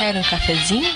Quer um cafezinho?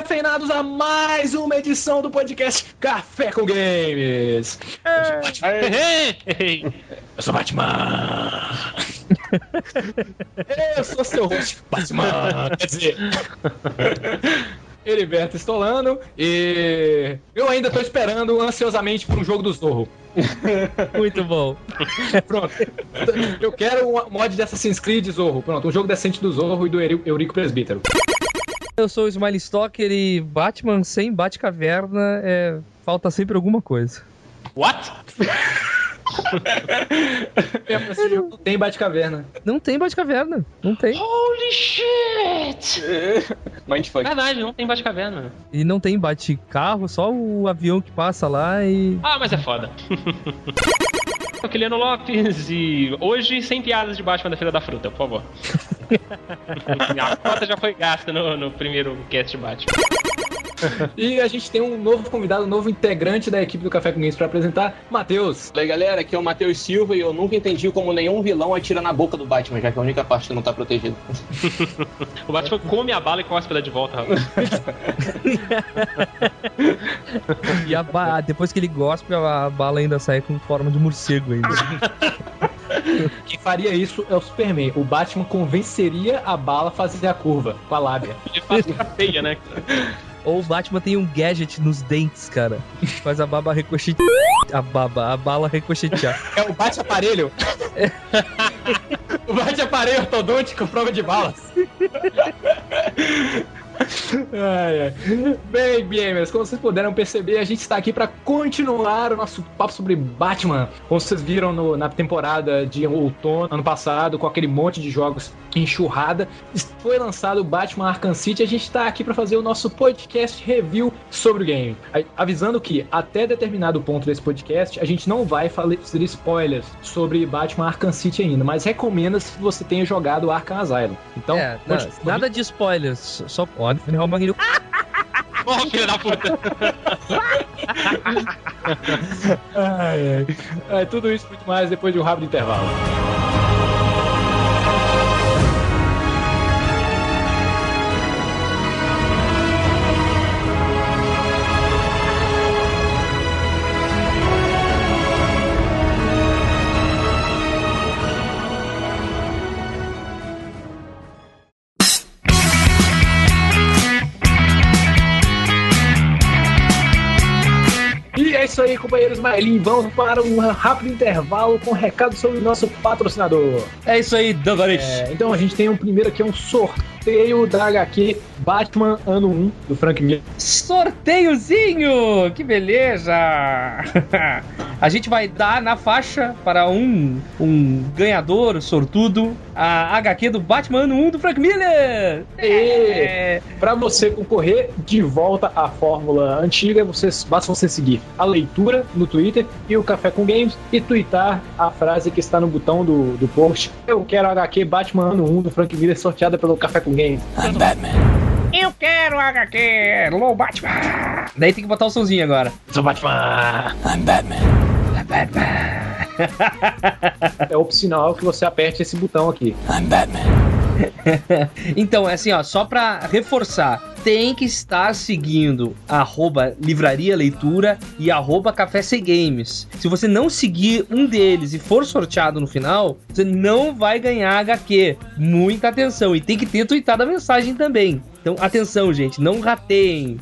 Cafeinados, a mais uma edição do podcast Café com Games. Eu sou Batman. Eu sou seu host, Batman. Quer dizer, Heriberto Estolano e eu ainda tô esperando ansiosamente por um jogo do Zorro. Muito bom. Pronto. Eu quero um mod de Assassin's Creed Zorro. Pronto, um jogo decente do Zorro e do Eurico Presbítero. Eu sou o Smiley Stalker e Batman sem Batcaverna é... falta sempre alguma coisa. What? Esse jogo não tem Batcaverna. Não tem Batcaverna, não tem. Holy shit! Mindfuck. Verdade, não tem Batcaverna. E não tem Batcarro, só o avião que passa lá e. Ah, mas é foda. Sou Kiliano Lopes e hoje sem piadas de Batman da Feira da Fruta, por favor. A cota já foi gasta no, no primeiro cast de Batman. E a gente tem um novo convidado, um novo integrante da equipe do Café com Games pra apresentar, Matheus. Fala aí, galera, aqui é o Matheus Silva e eu nunca entendi como nenhum vilão atira na boca do Batman, já que é a única parte que não tá protegida. O Batman come a bala e cospe ela de volta. rapaz. E a ba- depois que ele gospe, a bala ainda sai com forma de morcego ainda. Quem faria isso é o Superman. O Batman convenceria a bala a fazer a curva com a lábia. Fato, fica feia, né? Ou o Batman tem um gadget nos dentes, cara. Faz a baba ricochetear. A baba, a bala ricochetear. É o bate-aparelho. o bate-aparelho ortodôntico, prova de balas. Ai, ai. Bem, gamers, como vocês puderam perceber, a gente está aqui para continuar o nosso papo sobre Batman. Como vocês viram no- na temporada de outono, ano passado, com aquele monte de jogos enxurrada, foi lançado o Batman Arkham City. A gente está aqui para fazer o nosso podcast review sobre o game. Avisando que até determinado ponto desse podcast, a gente não vai fazer spoilers sobre Batman Arkham City ainda, mas recomenda se você tenha jogado Arkham Asylum. Então, é, continue- nada de spoilers. Só pode o Magno. Porra, filha da puta. Ai, ai. É, tudo isso e muito mais depois de um rápido intervalo. Isso aí, companheiros Maelin. Vamos para um rápido intervalo com recado sobre o nosso patrocinador. É isso aí, Dangarit. É, então a gente tem um primeiro aqui, um sorteio da HQ Batman Ano 1 do Frank Miller. Sorteiozinho! Que beleza! A gente vai dar na faixa para um, um ganhador sortudo a HQ do Batman ano 1 do Frank Miller! É, para você concorrer de volta à fórmula antiga, vocês, basta você seguir a leitura no Twitter e o Café com Games e twittar a frase que está no botão do, do post. Eu quero a HQ Batman Ano 1 do Frank Miller sorteada pelo Café com Games. Eu quero HQ Low Batman! Daí tem que botar o somzinho agora. Sou Batman! É opcional que você aperte esse botão aqui. Então, é assim, ó, só pra reforçar, tem que estar seguindo arroba Livraria Leitura e arroba Café C Games. Se você não seguir um deles e for sorteado no final, você não vai ganhar HQ. Muita atenção. E tem que ter tweetado a mensagem também. Então, atenção, gente, não rateiem.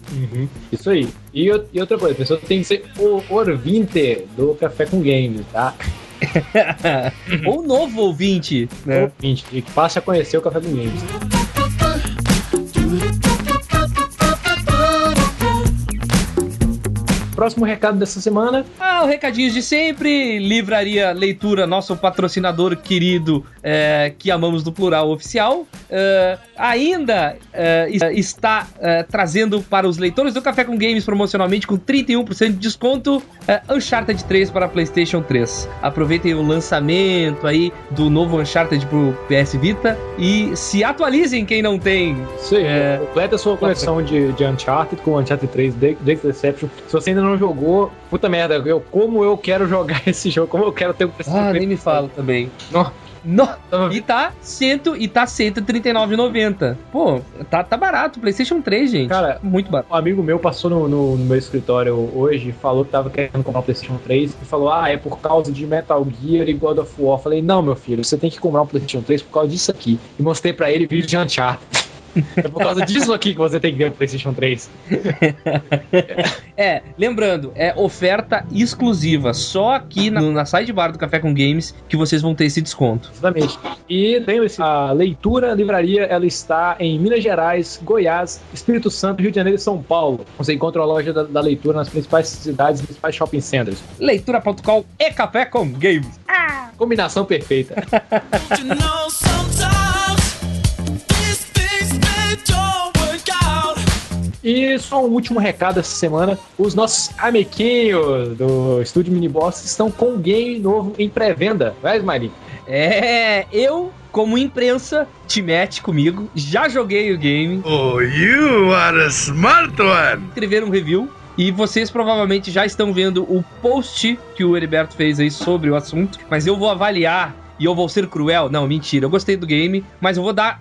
Isso aí. E, e outra coisa, a pessoa tem que ser o ouvinte do Café com Games, tá? Ou novo ouvinte, né? Ouvinte, que passe a conhecer o Café com Games. Próximo recado dessa semana. Ah, o recadinhos de sempre. Livraria Leitura, nosso patrocinador querido, é, que amamos do plural oficial. É, ainda é, está é, trazendo para os leitores do Café com Games promocionalmente com 31% de desconto é, Uncharted 3 para PlayStation 3. Aproveitem o lançamento aí do novo Uncharted pro PS Vita e se atualizem quem não tem. Sim, é... completa a sua coleção de, de Uncharted com Uncharted 3 Drake's Deception. Se você ainda não jogou, puta merda, eu, como eu quero jogar esse jogo, como eu quero ter um Ah, nem me fala também. Não. No, e tá cento, e tá 139,90. Pô, tá, tá barato. PlayStation 3, gente. Cara, muito barato. Um amigo meu passou no, no, no meu escritório hoje, falou que tava querendo comprar o PlayStation 3 e falou: Ah, é por causa de Metal Gear e God of War. Falei: Não, meu filho, você tem que comprar um PlayStation 3 por causa disso aqui. E mostrei pra ele vídeo de Uncharted. É por causa disso aqui que você tem que ver o PlayStation 3. é, lembrando, é oferta exclusiva. Só aqui na, na sidebar do Café com Games que vocês vão ter esse desconto. Exatamente. E lembre-se, a leitura livraria ela está em Minas Gerais, Goiás, Espírito Santo, Rio de Janeiro e São Paulo. Você encontra a loja da, da leitura nas principais cidades, principais shopping centers. Leitura.com e Café com Games. Ah! Combinação perfeita. E só um último recado essa semana: os nossos amequinhos do Estúdio Mini Boss estão com um game novo em pré-venda. Vai, Smiley? É, eu, como imprensa, te mete comigo. Já joguei o game. Oh, you are a smart one! Escrever um review. E vocês provavelmente já estão vendo o post que o Heriberto fez aí sobre o assunto. Mas eu vou avaliar e eu vou ser cruel. Não, mentira. Eu gostei do game, mas eu vou dar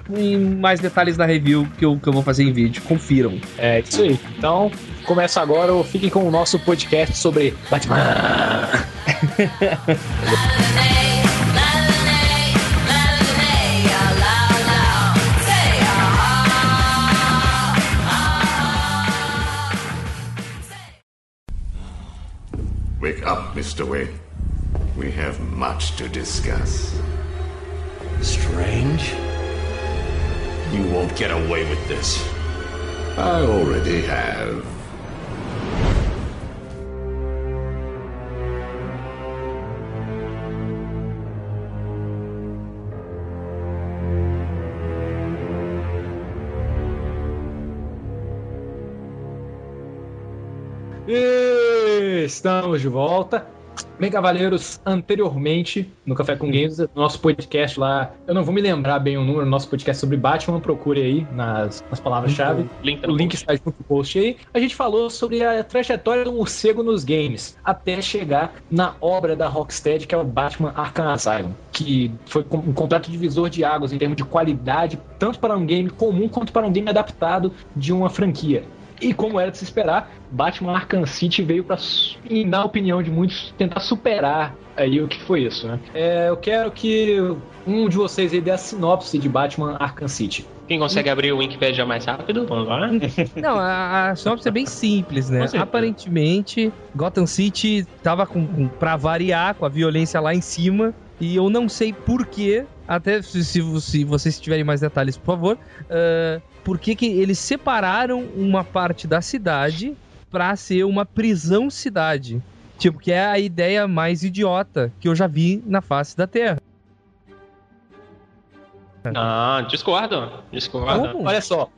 mais detalhes na review que eu, que eu vou fazer em vídeo. Confiram. É isso aí. Então, começa agora. Fiquem com o nosso podcast sobre Batman. Wake up, Mr. Wayne. We have much to discuss. Strange? You won't get away with this. I already have. Estamos de volta. Bem, Cavaleiros, anteriormente, no Café com Games, nosso podcast lá, eu não vou me lembrar bem o número, nosso podcast sobre Batman, procure aí nas, nas palavras-chave. Uhum. Link o link está junto no post aí. A gente falou sobre a trajetória do morcego nos games, até chegar na obra da Rocksteady, que é o Batman Arkham Asylum, que foi um completo divisor de águas em termos de qualidade, tanto para um game comum quanto para um game adaptado de uma franquia. E como era de se esperar, Batman Arkham City veio para, na opinião de muitos, tentar superar aí o que foi isso, né? É, eu quero que um de vocês aí dê a sinopse de Batman Arkham City. Quem consegue abrir o Wikipedia mais rápido? Vamos lá. Não, a, a sinopse é bem simples, né? Aparentemente, Gotham City tava com, com, pra variar, com a violência lá em cima. E eu não sei porquê, até se, se, se vocês tiverem mais detalhes, por favor. Uh, por que, que eles separaram uma parte da cidade para ser uma prisão cidade. Tipo, que é a ideia mais idiota que eu já vi na face da Terra. Ah, discordo. Discordo. Como? Olha só,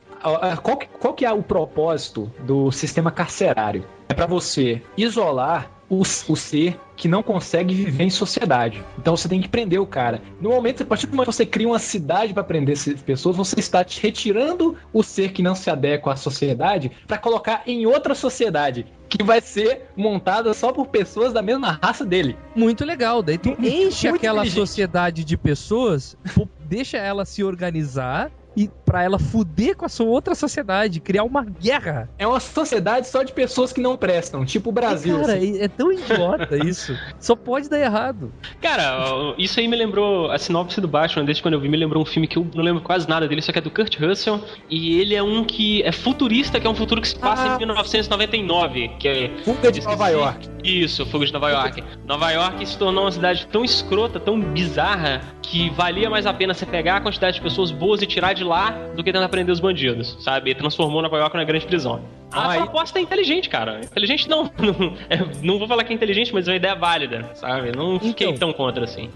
qual que, qual que é o propósito do sistema carcerário? É para você isolar o, o ser que não consegue viver em sociedade. Então você tem que prender o cara. No momento, a partir do momento que você cria uma cidade para prender essas pessoas, você está retirando o ser que não se adequa à sociedade para colocar em outra sociedade que vai ser montada só por pessoas da mesma raça dele. Muito legal. Daí tu enche aquela sociedade de pessoas, deixa ela se organizar e para ela fuder com a sua outra sociedade, criar uma guerra. É uma sociedade só de pessoas que não prestam, tipo o Brasil. E, cara, assim. é tão idiota isso. Só pode dar errado. Cara, isso aí me lembrou a sinopse do Batman, desde quando eu vi, me lembrou um filme que eu não lembro quase nada dele, só que é do Kurt Russell, e ele é um que é futurista, que é um futuro que se passa ah. em 1999, que é Fuga de Nova York. Isso, Fuga de Nova York. Nova York se tornou uma cidade tão escrota, tão bizarra, que valia mais a pena você pegar a quantidade de pessoas boas e tirar de de lá do que tentar prender os bandidos, sabe? Ele transformou Nova York na grande prisão. A Aí- proposta é inteligente, cara. Inteligente não. Não, é, não vou falar que é inteligente, mas é uma ideia válida, sabe? Não fiquei Então. tão contra assim.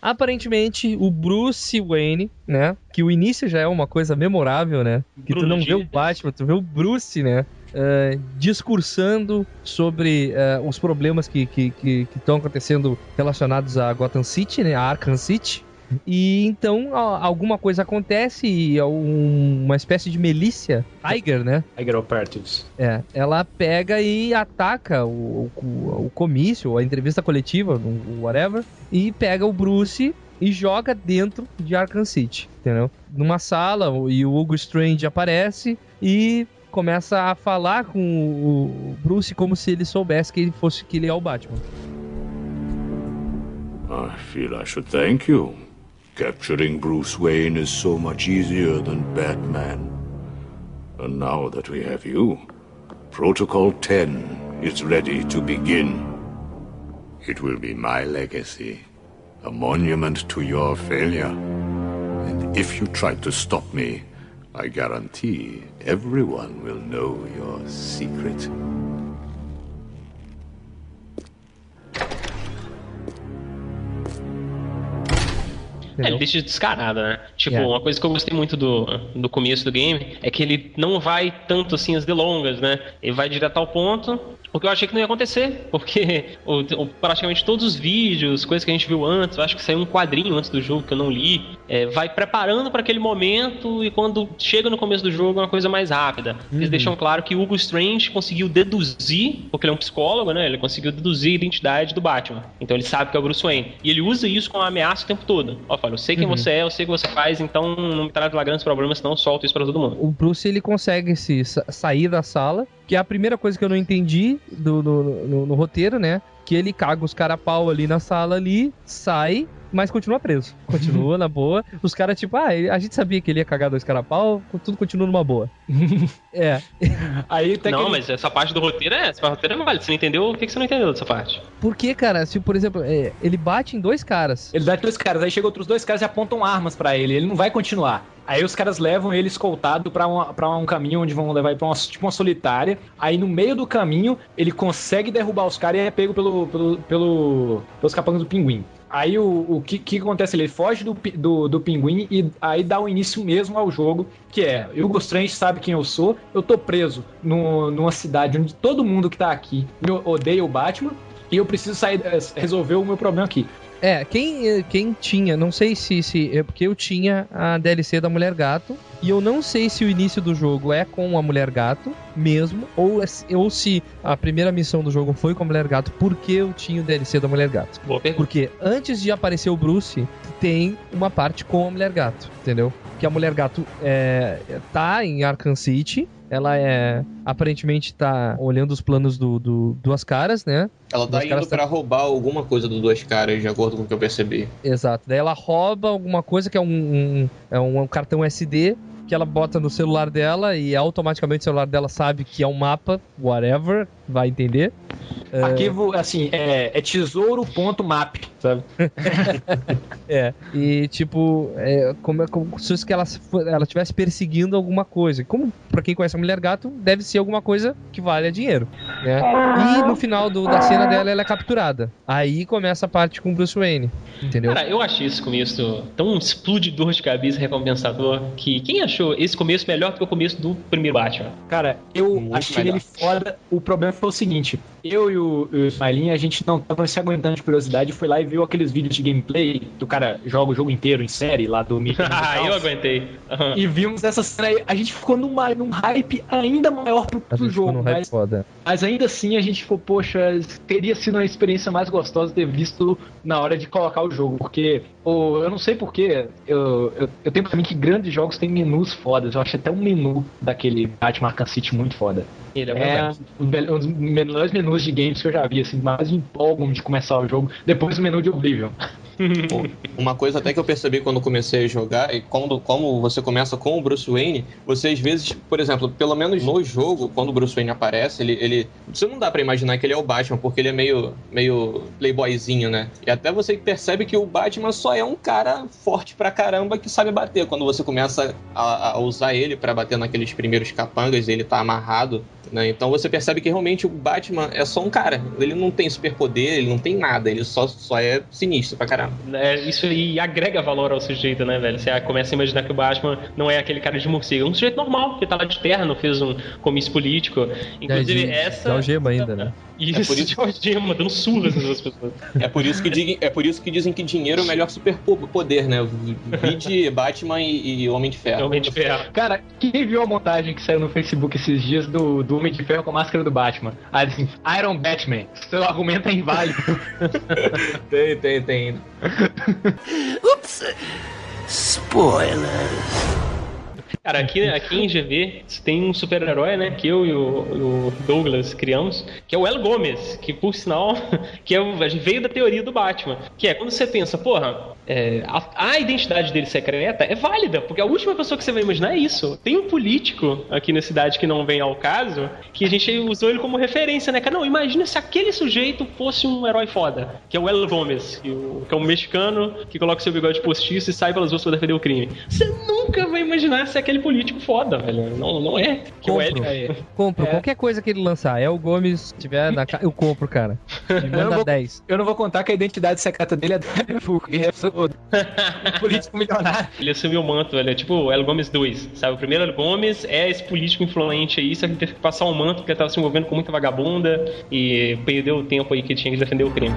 Aparentemente, o Bruce Wayne, né? Que o início já é uma coisa memorável, né? Que tu Bruno não vê o. Batman, tu vê o Bruce, né? Eh, discursando sobre eh, os problemas que estão que, que estão acontecendo relacionados a Gotham City, né? A Arkham City. E então alguma coisa acontece e é um- uma espécie de milícia, Tiger, né? Tiger Operatives. É, ela pega e ataca o, o, o comício, a entrevista coletiva, o whatever, e pega o Bruce e joga dentro de Arkham City, entendeu? Numa sala, e o Hugo Strange aparece e começa a falar com o Bruce como se ele soubesse que ele fosse que ele é o Batman. I feel I should thank you. Capturing Bruce Wayne is so much easier than Batman. And now that we have you, Protocol 10 is ready to begin. It will be my legacy, a monument to your failure. And if you try to stop me, I guarantee everyone will know your secret. É, deixa descarada, né? Tipo, É. uma coisa que eu gostei muito do, do começo do game é que ele não vai tanto assim as delongas, né? Ele vai direto ao ponto, o que eu achei que não ia acontecer, porque o- o- praticamente todos os vídeos, coisas que a gente viu antes, eu acho que saiu um quadrinho antes do jogo que eu não li, é, vai preparando para aquele momento e quando chega no começo do jogo é uma coisa mais rápida. Eles deixam claro que o Hugo Strange conseguiu deduzir, porque ele é um psicólogo, né? Ele conseguiu deduzir a identidade do Batman. Então ele sabe que é o Bruce Wayne. E ele usa isso como ameaça o tempo todo. Ó, fala, eu sei quem você é, eu sei o que você faz, então não me traz lá grandes problemas, senão eu solto isso pra todo mundo. o Bruce ele consegue se sa- sair da sala, que é a primeira coisa que eu não entendi do, no, no- no roteiro, né? Que ele caga os cara a pau ali na sala ali, sai, mas continua preso. Continua na boa. Os caras, tipo, ah, a gente sabia que ele ia cagar dois cara a pau, tudo continua numa boa. é. Aí até que não, ele- mas essa parte do roteiro é. Essa parte do roteiro é válida. Você não entendeu? O que, que você não entendeu dessa parte? Por que, cara? Se, por exemplo, é, ele bate em dois caras. Ele dá dois caras, aí chega outros dois caras e apontam armas pra ele. Ele não vai continuar. Aí os caras levam ele escoltado pra, uma, pra um caminho onde vão levar ele pra uma, tipo uma solitária. Aí no meio do caminho ele consegue derrubar os caras e é pego pelo, pelo, pelo, pelos capangas do pinguim. Aí o, o que, que acontece? Ele foge do, do, do pinguim e aí dá o início mesmo ao jogo, que é Hugo Strange sabe quem eu sou, eu tô preso no, numa cidade onde todo mundo que tá aqui odeia o Batman. E eu preciso sair, eh, resolver o meu problema aqui. É, quem, quem tinha, não sei se, se. É porque eu tinha a DLC da Mulher Gato. E eu não sei se o início do jogo é com a Mulher Gato mesmo. Ou, é se- ou se a primeira missão do jogo foi com a Mulher Gato, porque eu tinha o DLC da Mulher Gato. Boa pergunta. Porque antes de aparecer o Bruce, tem uma parte com a Mulher Gato, entendeu? Que a Mulher Gato é, tá em Arkham City. Ela é. Aparentemente tá olhando os planos do, do Duas Caras, né? Ela tá indo pra roubar alguma coisa do Duas Caras, de acordo com o que eu percebi. Exato. Daí ela rouba alguma coisa que é um, um- é um, cartão SD que ela bota no celular dela e automaticamente o celular dela sabe que é um mapa, whatever, vai entender. É, Arquivo, assim, é, é tesouro.map, sabe? É, e tipo, é, como, é- como se fosse que ela ela estivesse perseguindo alguma coisa. Como, pra quem conhece a Mulher Gato, deve ser alguma coisa que vale dinheiro, né? E no final do- da cena dela, ela é capturada. Aí começa a parte com o Bruce Wayne, entendeu? Cara, eu achei esse começo tão explodidor de cabeça recompensador que quem achou esse começo melhor do que o começo do primeiro Batman? Cara, eu Muito achei melhor. ele foda. O problema foi o seguinte: eu e o, o a gente não tava se aguentando de curiosidade, foi lá e viu aqueles vídeos de gameplay do cara joga o jogo inteiro em série lá do Mickey ah, eu aguentei. Aham. E vimos essa cena aí, a gente ficou numa, num hype ainda maior pro, pro jogo, mas, foda. mas ainda assim a gente ficou, poxa, teria sido uma experiência mais gostosa ter visto na hora de colocar o jogo, porque o, eu não sei porquê, eu, eu, eu tenho pra mim que grandes jogos têm menus fodas, eu acho até um menu daquele Batman Arkham City muito foda. Ele é, É um um dos melhores menus de games que eu já vi, assim, mais empolgam de começar o jogo, depois do menu de Oblivion. Uma coisa até que eu percebi quando comecei a jogar, e quando, como você começa com o Bruce Wayne, você às vezes, por exemplo, pelo menos no jogo, quando o Bruce Wayne aparece, ele. ele você não dá pra imaginar que ele é o Batman, porque ele é meio, meio playboyzinho, né? E até você percebe que o Batman só é um cara forte pra caramba que sabe bater. Quando você começa a, a usar ele para bater naqueles primeiros capangas, ele tá amarrado né? Então você percebe que realmente o Batman é só um cara. Ele não tem superpoder, ele não tem nada, ele só, só é sinistro pra caramba. É, isso aí agrega valor ao sujeito, né, velho? Você começa a imaginar que o Batman não é aquele cara de morcego, é um sujeito normal, que tá lá de terno, fez um comício político. Inclusive, de, essa. De algema ainda, né? Isso, é por isso... de algema, dando surras nessas pessoas. É por, isso que dig... é por isso que dizem que dinheiro é o melhor superpoder, né? Vide Batman e, e Homem de Ferro. Homem de Ferro. Cara, quem viu a montagem que saiu no Facebook esses dias do, do Homem de Ferro com a máscara do Batman? Aí assim, Iron Batman, seu argumento é inválido. tem, tem, tem. Ups! Spoilers. Cara, aqui, aqui em GV tem um super-herói, né? Que eu e o, o, Douglas criamos, que é o El Gomes, que por sinal que é, veio da teoria do Batman. Que é quando você pensa, porra, é, a, a, identidade dele secreta é válida, porque a última pessoa que você vai imaginar é isso. Tem um político aqui na cidade que não vem ao caso, que a gente usou ele como referência, né? Cara, não, imagina se aquele sujeito fosse um herói foda, que é o El Gomes, que, o, que é um mexicano que coloca seu bigode postiço e sai pelas ruas para defender o crime. Você nunca vai imaginar se aquele político foda, velho. Não, não é. Que compro, o é. compro. É. Qualquer coisa que ele lançar, El Gomes tiver na eu compro, cara. Me manda eu não vou, 10. Eu não vou contar que a identidade secreta dele é Deadpool, político milionário. Ele assumiu o manto, velho. É tipo o El Gomes 2, sabe? O primeiro El Gomes é esse político influente aí, só que teve que passar um manto porque ele tava se envolvendo com muita vagabunda e perdeu o tempo aí que tinha que defender o crime.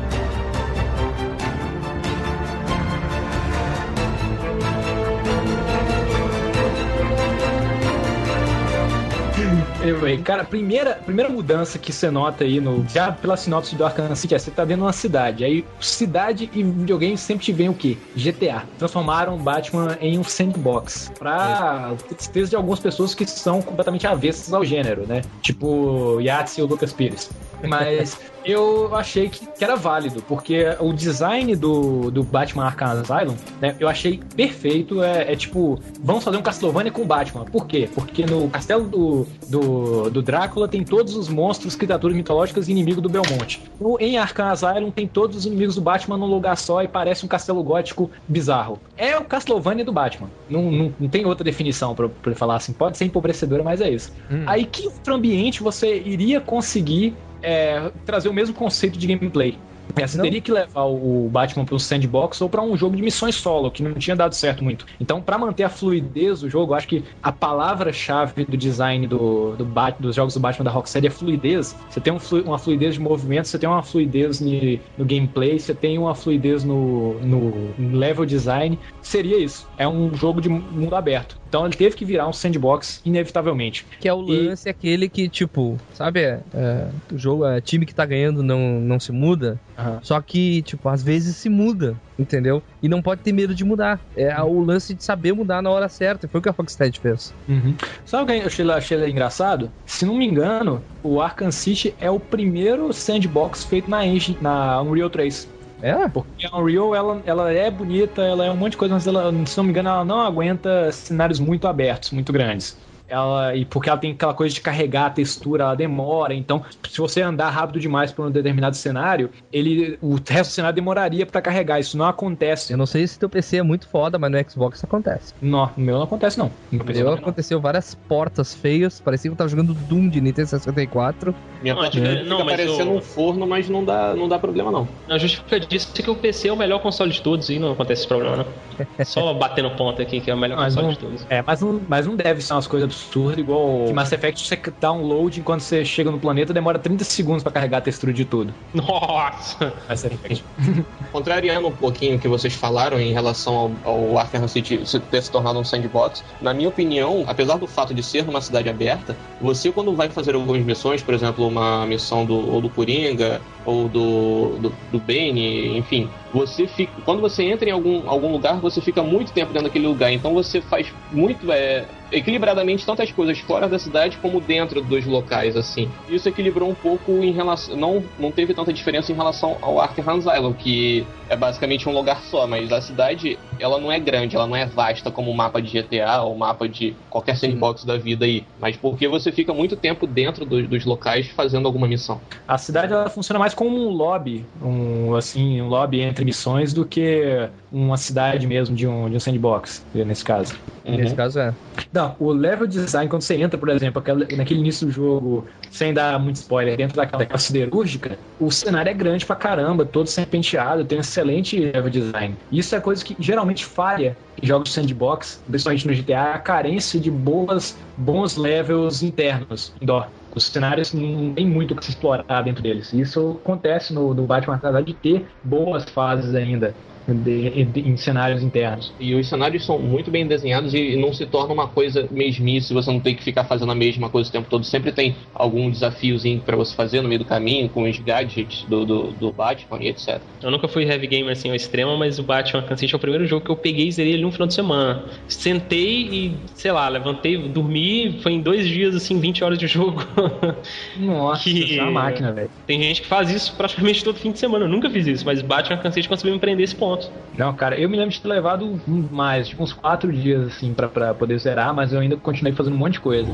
Anyway, cara, primeira, primeira mudança que você nota aí no. Já pela sinopse do Arkham City é você tá dentro de uma cidade. Aí, cidade e videogame sempre te vem o quê? GTA. Transformaram Batman em um sandbox. Pra tristeza de algumas pessoas que são completamente avessas ao gênero, né? Tipo Yahtzee e o Lucas Pires. Mas eu achei que, que, era válido, porque o design do, do Batman Arkham Asylum, né, eu achei perfeito. É, é, tipo, vamos fazer um Castlevania com o Batman. Por quê? Porque no castelo do, do, do Drácula tem todos os monstros, criaturas mitológicas e inimigo do Belmonte. No, em Arkham Asylum tem todos os inimigos do Batman num lugar só e parece um castelo gótico bizarro. É o Castlevania do Batman. Não, não, não tem outra definição pra, pra falar assim. Pode ser empobrecedora, mas é isso. Hum. Aí que outro ambiente você iria conseguir é, trazer o mesmo conceito de gameplay. É, você não. teria que levar o Batman para um sandbox ou para um jogo de missões solo, que não tinha dado certo muito. Então, para manter a fluidez do jogo, acho que a palavra-chave do design do, do Bat, dos jogos do Batman da Rocksteady é fluidez. Você tem um flu, uma fluidez de movimento, você tem uma fluidez no, no gameplay, você tem uma fluidez no, no level design. Seria isso. É um jogo de mundo aberto. Então ele teve que virar um sandbox, inevitavelmente. Que é o lance e... aquele que, tipo, sabe, é, é, o jogo, é, time que tá ganhando não, não se muda. Uhum. Só que, tipo, às vezes se muda, entendeu? E não pode ter medo de mudar. É uhum. o lance de saber mudar na hora certa. Foi o que a Rocksteady fez. Uhum. Sabe o que eu achei, achei engraçado? Se não me engano, o Arkham City é o primeiro sandbox feito na engine, na Unreal 3. É? Porque a Unreal, ela, ela é bonita, ela é um monte de coisa, mas ela, se não me engano, ela não aguenta cenários muito abertos, muito grandes ela e porque ela tem aquela coisa de carregar a textura, ela demora. Então, se você andar rápido demais por um determinado cenário, ele o resto do cenário demoraria para carregar. Isso não acontece. Eu não sei se teu PC é muito foda, mas no Xbox acontece. Não, no meu não acontece não. No meu, meu aconteceu não. várias portas feias, parecia que eu tava jogando Doom de Nintendo 64. Minha porta é. fica parecendo o... um forno, mas não dá, não dá problema não. A justificativa disso é que o PC é o melhor console de todos e não acontece esse problema, não. Só batendo ponto aqui que é o melhor mas console não, de todos. É, mas não, mas não deve ser umas coisas absurdo, igual Mass Effect, você download enquanto você chega no planeta, demora 30 segundos para carregar a textura de tudo. Nossa! Mass Effect. Contrariando um pouquinho o que vocês falaram em relação ao, ao Arkham City ter se tornado um sandbox, na minha opinião, apesar do fato de ser numa cidade aberta, você quando vai fazer algumas missões, por exemplo, uma missão do, ou do Coringa, ou do, do, do Bane, enfim, você fica. Quando você entra em algum, algum lugar, você fica muito tempo dentro daquele lugar. Então você faz muito. É, equilibradamente tantas coisas fora da cidade como dentro dos locais, assim. Isso equilibrou um pouco em relação. Não, não teve tanta diferença em relação ao Arkham Asylum, que é basicamente um lugar só, mas a cidade ela não é grande, ela não é vasta como o mapa de GTA ou mapa de qualquer sandbox da vida aí. Mas porque você fica muito tempo dentro do, dos locais fazendo alguma missão. A cidade ela funciona mais como um lobby, um assim, um lobby entre missões do que uma cidade mesmo de um, de um sandbox, nesse caso. Uhum. Nesse caso é. Não, o level design, quando você entra, por exemplo, naquele início do jogo, sem dar muito spoiler, dentro daquela, siderúrgica, o cenário é grande pra caramba, todo sempre penteado, tem um excelente level design. Isso é coisa que geralmente falha em jogos sandbox, principalmente no GTA, a carência de boas, bons levels internos, indoor os cenários não tem muito o que se explorar dentro deles. Isso acontece no, no Batman apesar de ter boas fases ainda de, de, em cenários internos. E os cenários são muito bem desenhados e não se torna uma coisa mesmice, você não tem que ficar fazendo a mesma coisa o tempo todo. Sempre tem algum desafiozinho para você fazer no meio do caminho, com os gadgets do, do, do, Batman e etc. Eu nunca fui heavy gamer assim ao extremo, mas o Batman Arkham é o primeiro jogo que eu peguei e zerei ele num final de semana. Sentei e, sei lá, levantei, dormi, foi em dois dias, assim, 20 horas de jogo. Nossa, que... é uma máquina, velho. Tem gente que faz isso praticamente todo fim de semana. Eu nunca fiz isso, mas Batman Arkham conseguiu me prender esse ponto pontos. Não, cara, eu me lembro de ter levado mais, tipo uns quatro dias, assim, pra, pra poder zerar, mas eu ainda continuei fazendo um monte de coisa.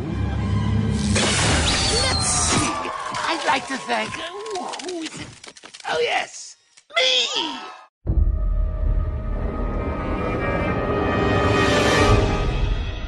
Let's see. I'd like to thank... Oh, yes! Me!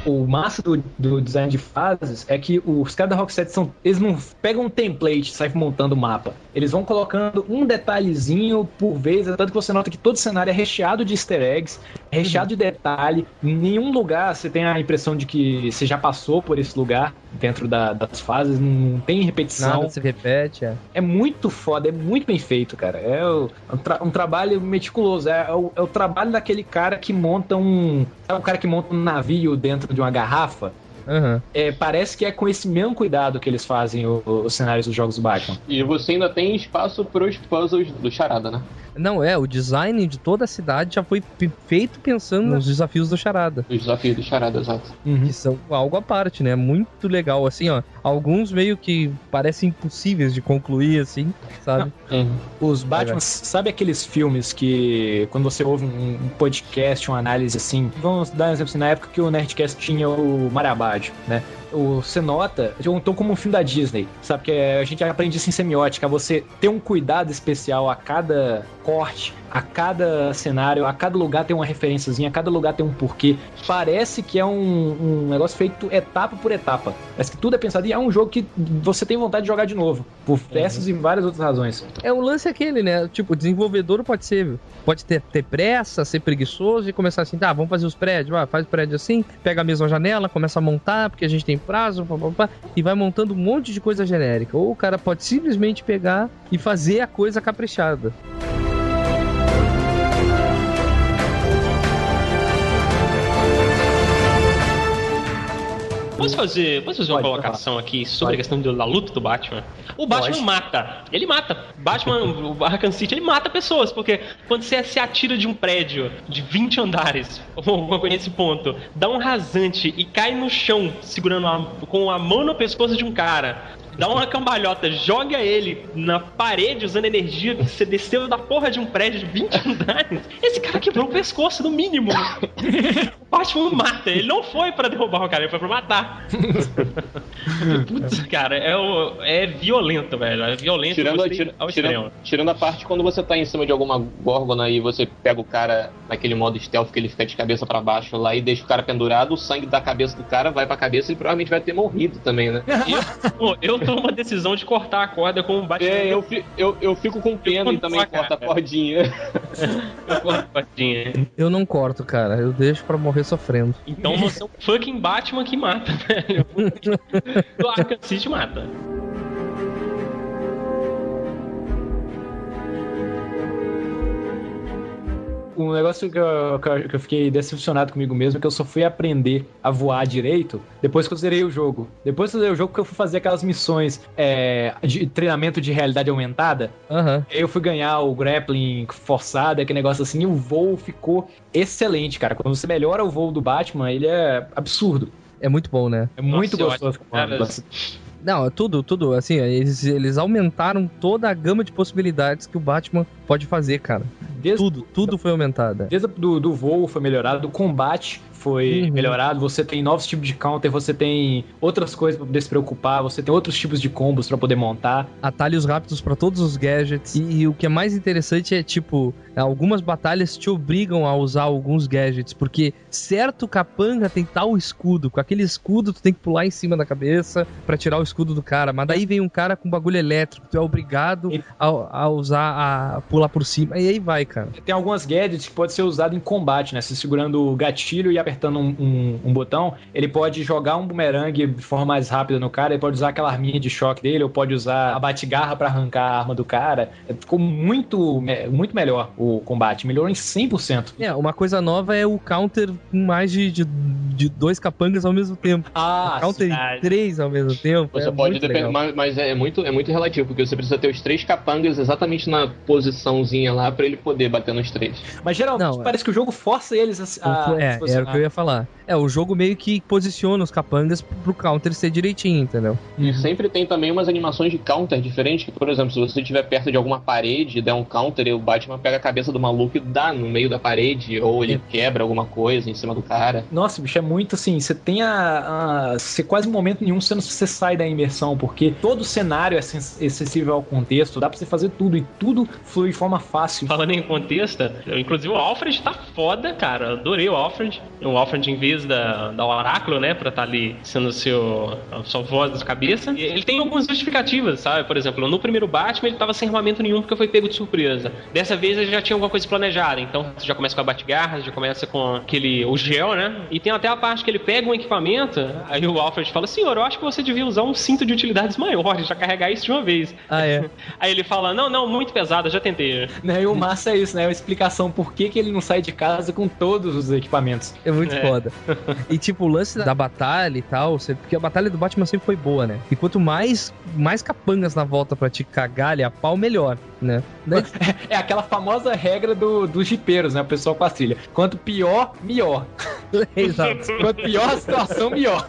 O massa do, do, design de fases é que os caras da Rockset são. Eles não pegam um template e saem montando o mapa. Eles vão colocando um detalhezinho por vez, é tanto que você nota que todo cenário é recheado de easter eggs, recheado de detalhe. Em nenhum lugar você tem a impressão de que você já passou por esse lugar dentro da, das fases, não tem repetição. Nada se repete, é. É muito foda, é muito bem feito, cara. É um, tra um trabalho meticuloso. É, é, o, é o trabalho daquele cara que monta um. É o cara que monta um navio dentro de uma garrafa Uhum. É, parece que é com esse mesmo cuidado que eles fazem os cenários dos jogos do Batman. E você ainda tem espaço para os puzzles do Charada, né? Não, é, o design de toda a cidade já foi feito pensando nos desafios do Charada. Os desafios do Charada, exato. Uhum. Que são algo à parte, né? Muito legal, assim, ó. Alguns meio que parecem impossíveis de concluir, assim, sabe? Uhum. Os Batman, sabe aqueles filmes que quando você ouve um, podcast, uma análise assim, vamos dar um exemplo assim, na época que o Nerdcast tinha o Marabá rádio, né? Você nota, um tom como um filme da Disney, sabe? Que é, a gente aprende isso em semiótica, você ter um cuidado especial a cada corte, a cada cenário, a cada lugar tem uma referênciazinha, a cada lugar tem um porquê. Parece que é um, um negócio feito etapa por etapa. Parece que tudo é pensado e é um jogo que você tem vontade de jogar de novo, por essas uhum. e várias outras razões. É o lance aquele, né? Tipo, o desenvolvedor pode ser, pode ter, ter pressa, ser preguiçoso e começar assim, tá, vamos fazer os prédios, ah, faz o prédio assim, pega a mesma janela, começa a montar, porque a gente tem prazo, pá, pá, pá, e vai montando um monte de coisa genérica. Ou o cara pode simplesmente pegar e fazer a coisa caprichada. Posso fazer, posso fazer uma Pode, colocação aqui sobre Pode. a questão da luta do Batman? O Batman mata. Ele mata. Batman, o Arkham City, ele mata pessoas, porque quando você se atira de um prédio de 20 andares, ou alguma coisa nesse ponto, dá um rasante e cai no chão, segurando a, com a mão no pescoço de um cara, dá uma cambalhota, joga ele na parede usando energia que você desceu da porra de um prédio de 20 andares. Esse cara quebrou o pescoço, no mínimo. o Batman mata. Ele não foi para derrubar o cara, ele foi pra matar. Putz, cara, é, é violento, velho. É violento tirando, tira, tirando, tirando, a parte quando você tá em cima de alguma górgona e você pega o cara naquele modo stealth que ele fica de cabeça para baixo lá e deixa o cara pendurado, o sangue da cabeça do cara vai pra cabeça e provavelmente vai ter morrido também, né? Eu, pô, eu toma a decisão de cortar a corda com o Batman. É, eu, fi, eu, eu fico com pena e também corto a cordinha. eu corto a cordinha. Eu não corto, cara. Eu deixo pra morrer sofrendo. Então você é um fucking Batman que mata, velho. Do Arkham City mata. Um negócio que eu, que eu- que eu fiquei decepcionado comigo mesmo é que eu só fui aprender a voar direito depois que eu zerei o jogo. Depois que eu zerei o jogo, que eu fui fazer aquelas missões é, de treinamento de realidade aumentada. Aí eu fui ganhar o grappling forçado, aquele negócio assim, e o voo ficou excelente, cara. Quando você melhora o voo do Batman, ele é absurdo. É muito bom, né? É muito Nossa, eu gostoso. Cara, Não, tudo, tudo, assim, eles, eles aumentaram toda a gama de possibilidades que o Batman pode fazer, cara. Desde, Tudo, tudo foi aumentado. desde do, do voo foi melhorado, do combate foi Uhum. melhorado, você tem novos tipos de counter, você tem outras coisas pra poder se preocupar, você tem outros tipos de combos pra poder montar. Atalhos rápidos pra todos os gadgets. E, e o que é mais interessante é, tipo, algumas batalhas te obrigam a usar alguns gadgets, porque certo capanga tem tal escudo, com aquele escudo tu tem que pular em cima da cabeça pra tirar o escudo do cara, mas daí vem um cara com bagulho elétrico, tu é obrigado a, a usar, a pular por cima, e aí vai, cara. Tem algumas gadgets que pode ser usado em combate, né? Você segurando o gatilho e apertando um, um- um botão, ele pode jogar um bumerangue de forma mais rápida no cara, ele pode usar aquela arminha de choque dele, ou pode usar a bate-garra pra arrancar a arma do cara. Ficou muito, muito melhor o combate, melhorou em 100%. É, uma coisa nova é o counter com mais de, de, de dois capangas ao mesmo tempo. Ah, counter em três ao mesmo tempo. Você é pode muito depender, legal. mas, mas é muito, é muito relativo, porque você precisa ter os três capangas exatamente na posiçãozinha lá pra ele poder bater nos três. Mas geralmente Não, é. parece que o jogo força eles a, a é, era o que eu ia falar. É, o jogo meio que posiciona os capangas pro counter ser direitinho, entendeu? E sempre tem também umas animações de counter diferentes, que, por exemplo, se você estiver perto de alguma parede e der um counter, e o Batman pega a cabeça do maluco e dá no meio da parede, ou ele quebra alguma coisa em cima do cara. Nossa, bicho, é muito assim. Você tem a. a você quase em momento nenhum você, não- você sai da imersão, porque todo o cenário é acessível ao contexto, dá pra você fazer tudo e tudo flui de forma fácil. Falando em contexto, eu, inclusive o Alfred tá foda, cara. Adorei o Alfred. O Alfred em vez da, da Oráculo, né? Pra estar ali sendo seu, a sua voz da cabeça. E ele tem algumas justificativas, sabe? Por exemplo, no primeiro Batman ele tava sem armamento nenhum porque foi pego de surpresa. Dessa vez ele já tinha alguma coisa planejada. Então você já começa com a Batgarra, já começa com aquele. o gel, né? E tem até a parte que ele pega um equipamento. Aí o Alfred fala: Senhor, eu acho que você devia usar um cinto de utilidades maiores, já carregar isso de uma vez. Ah, é. Aí ele fala: Não, não, muito pesado, eu já tentei. Né? E o massa é isso, né? É uma explicação por que, que ele não sai de casa com todos os equipamentos. É muito É. foda. E tipo, o lance da batalha e tal, porque a batalha do Batman sempre foi boa, né? E quanto mais, mais capangas na volta pra te cagar a pau, melhor, né? Daí- É aquela famosa regra do, dos jipeiros, né? O pessoal com a trilha. Quanto pior, melhor. Exato. Quanto pior a situação, melhor.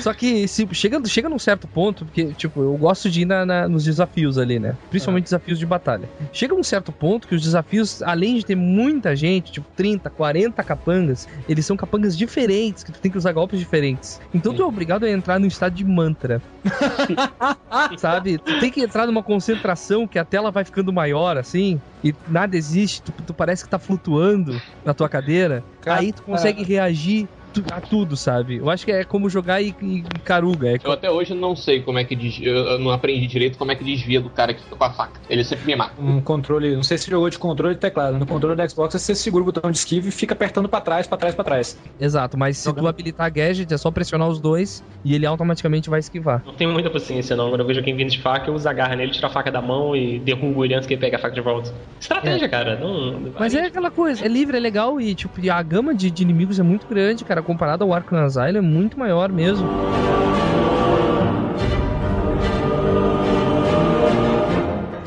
Só que se chega, chega num certo ponto, porque, tipo, eu gosto de ir na- na- nos desafios ali, né? Principalmente desafios de batalha. Chega num certo ponto que os desafios, além de ter muita gente, tipo 30, 40 capangas, eles são capangas diferentes, que tu tem que usar golpes diferentes. Então tu é obrigado a entrar num estado de mantra. Sabe? Tu tem que entrar numa concentração que a tela vai ficando maior, assim, e nada existe, tu, tu parece que tá flutuando na tua cadeira. Cara, aí tu consegue reagir a tudo, sabe? Eu acho que é como jogar e, e caruga. É Eu até hoje não sei como é que desvia, eu não aprendi direito como é que desvia do cara que fica com a faca. Ele sempre me mata. Um controle, não sei se jogou de controle de teclado. No controle do Xbox você segura o botão de esquiva e fica apertando pra trás, pra trás, pra trás. Exato, mas se tu habilitar gadget, é só pressionar os dois e ele automaticamente vai esquivar. Não tenho muita paciência, não. Quando eu vejo alguém vindo de faca, eu uso a garra nele, tiro a faca da mão e derrubo ele antes que ele pegue a faca de volta. Estratégia, cara. Não... Mas é aquela coisa, é livre, é legal e tipo, a gama de, de inimigos é muito grande, cara. Comparado ao Arkham Asylum, é muito maior mesmo.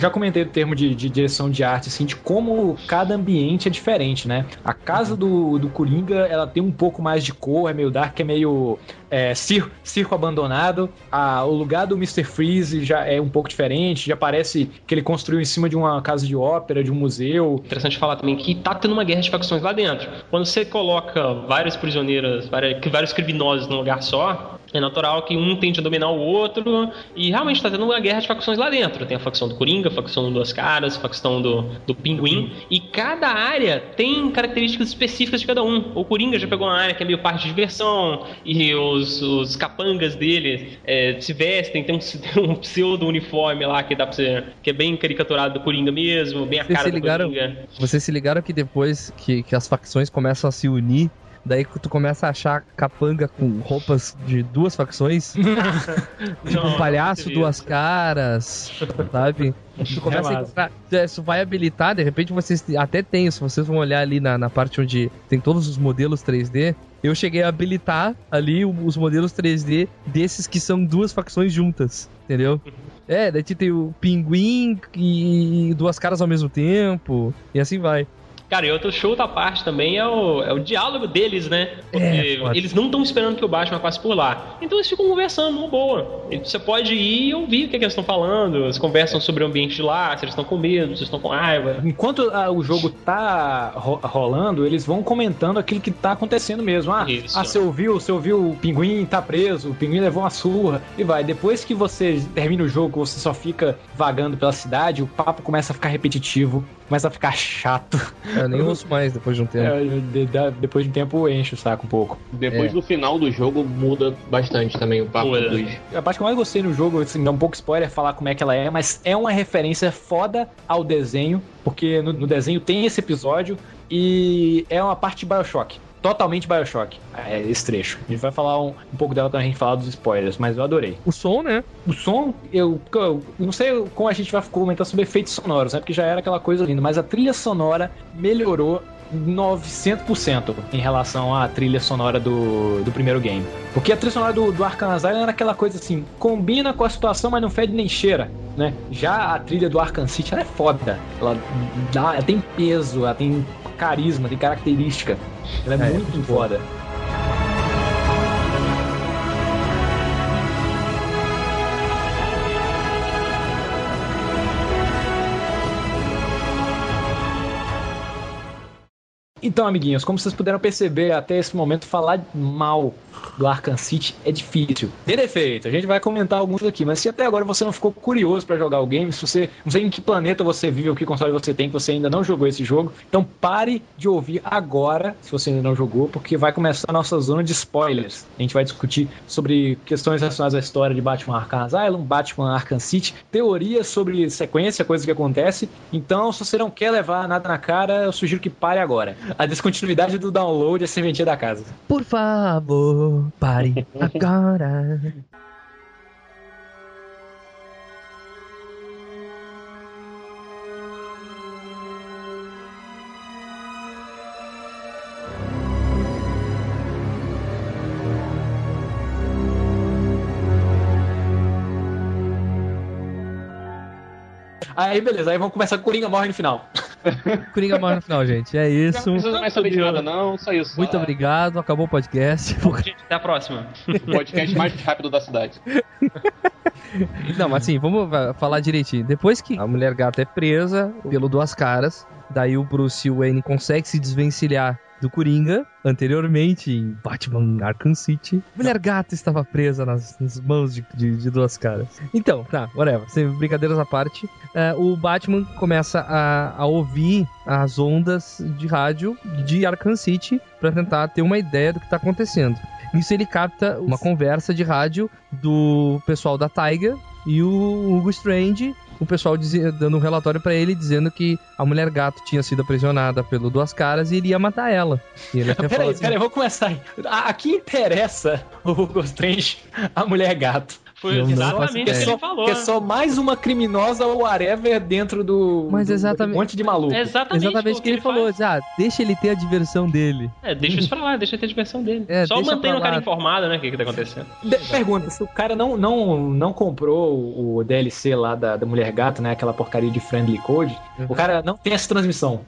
Já comentei o termo de, de direção de arte, assim, de como cada ambiente é diferente, né? A casa do, do Coringa, ela tem um pouco mais de cor, é meio dark, é meio é, circo, circo abandonado. A, o lugar do Mr. Freeze já é um pouco diferente, já parece que ele construiu em cima de uma casa de ópera, de um museu. Interessante falar também que tá tendo uma guerra de facções lá dentro. Quando você coloca várias prisioneiras, várias- vários criminosos num lugar só, é natural que um tente dominar o outro e realmente tá tendo uma guerra de facções lá dentro. Tem a facção do Coringa, a facção do Duas Caras, a facção do, do Pinguim e cada área tem características específicas de cada um. O Coringa já pegou uma área que é meio parte de diversão e os, os capangas dele é, se vestem, tem um, tem um pseudo uniforme lá que dá pra ser, que é bem caricaturado do Coringa mesmo, bem a Vocês cara se do ligaram? Coringa. Vocês se ligaram que depois que, que as facções começam a se unir, daí tu começa a achar capanga com roupas de duas facções, tipo um palhaço, duas caras, sabe? Tu começa a encontrar, é, isso vai habilitar, de repente vocês até tem, se vocês vão olhar ali na, na parte onde tem todos os modelos 3D, eu cheguei a habilitar ali os modelos 3D desses que são duas facções juntas, entendeu? É, daí tem o pinguim e duas caras ao mesmo tempo, e assim vai. Cara, e outro show da parte também é o, é o diálogo deles, né? Porque É, eles não estão esperando que o Batman passe por lá. Então eles ficam conversando numa boa. E Você pode ir e ouvir o que, é que eles estão falando. Eles conversam sobre o ambiente de lá, se eles estão com medo, se eles estão com raiva. Enquanto ah, o jogo tá ro- rolando, eles vão comentando aquilo que tá acontecendo mesmo. Ah, Isso. ah você ouviu, você ouviu o pinguim tá preso, o pinguim levou uma surra. E vai. Depois que você termina o jogo, você só fica vagando pela cidade, o papo começa a ficar repetitivo, começa a ficar chato. Eu nem ouço mais depois de um tempo. É, de- de- depois de um tempo enche o saco um pouco. Depois É. do final do jogo muda bastante também o papo Muda. dos. A parte que eu mais gostei no jogo, assim, dá um pouco spoiler falar como é que ela é, mas é uma referência foda ao desenho, porque no, no desenho tem esse episódio e é uma parte de Bioshock. Totalmente Bioshock, é, esse trecho. A gente vai falar um, um pouco dela quando a gente falar dos spoilers, mas eu adorei. O som, né? O som, eu, eu não sei como a gente vai comentar sobre efeitos sonoros, né? Porque já era aquela coisa linda, mas a trilha sonora melhorou 900% em relação à trilha sonora do, do primeiro game. Porque a trilha sonora do, do Arkham Asylum era aquela coisa assim, combina com a situação, mas não fede nem cheira, né? Já a trilha do Arkham City, ela é foda. Ela, dá, ela tem peso, ela tem carisma, tem característica. Ela é, É, muito boa. foda. Então, amiguinhos, como vocês puderam perceber até esse momento, falar mal do Arkham City é difícil. Tem defeito, a gente vai comentar alguns aqui, mas se até agora você não ficou curioso pra jogar o game, se você não sei em que planeta você vive ou que console você tem, que você ainda não jogou esse jogo, então pare de ouvir agora, se você ainda não jogou, porque vai começar a nossa zona de spoilers. A gente vai discutir sobre questões relacionadas à história de Batman Arkham Asylum, Batman Arkham City, teorias sobre sequência, coisas que acontecem. Então, se você não quer levar nada na cara, eu sugiro que pare agora. A descontinuidade do download é a serventia da casa. Por favor, pare agora. Aí, beleza, aí vamos começar com o Coringa morre no final. Coringa morre no final, gente. É Não isso. precisa mais saber de nada, não, só isso. Muito obrigado. Acabou o podcast. Gente, até a próxima. O podcast mais rápido da cidade. Não, mas assim, vamos va- falar direitinho. Depois que a mulher gata é presa pelo Duas Caras, daí o Bruce Wayne consegue se desvencilhar do Coringa, anteriormente em Batman Arkham City. Mulher gata estava presa nas, nas mãos de, de- de Duas Caras. Então, tá, whatever. Sem brincadeiras à parte, é, o Batman começa a, a ouvir as ondas de rádio de Arkham City para tentar ter uma ideia do que está acontecendo. Nisso ele capta uma conversa de rádio do pessoal da Tiger e o Hugo Strange, o pessoal dizi- dando um relatório pra ele dizendo que a mulher gato tinha sido aprisionada pelo Duas Caras e iria matar ela. E ele até Peraí, assim, peraí, vou começar aí. A- Aqui interessa o Hugo Strange, a mulher gato. Foi Eu exatamente o que ele falou. Que é só mais uma criminosa ou whatever dentro do. Mas do- exatamente- Um monte de maluco. É exatamente, exatamente o que ele falou. faz. Ah, deixa ele ter a diversão dele. É, deixa isso pra lá, deixa ter a diversão dele. É, Só mantendo o cara informado, né, o que, que tá acontecendo. De- pergunta, se o cara não, não, não comprou o DLC lá da, da Mulher Gato, né? Aquela porcaria de Friendly Code, o cara não tem essa transmissão.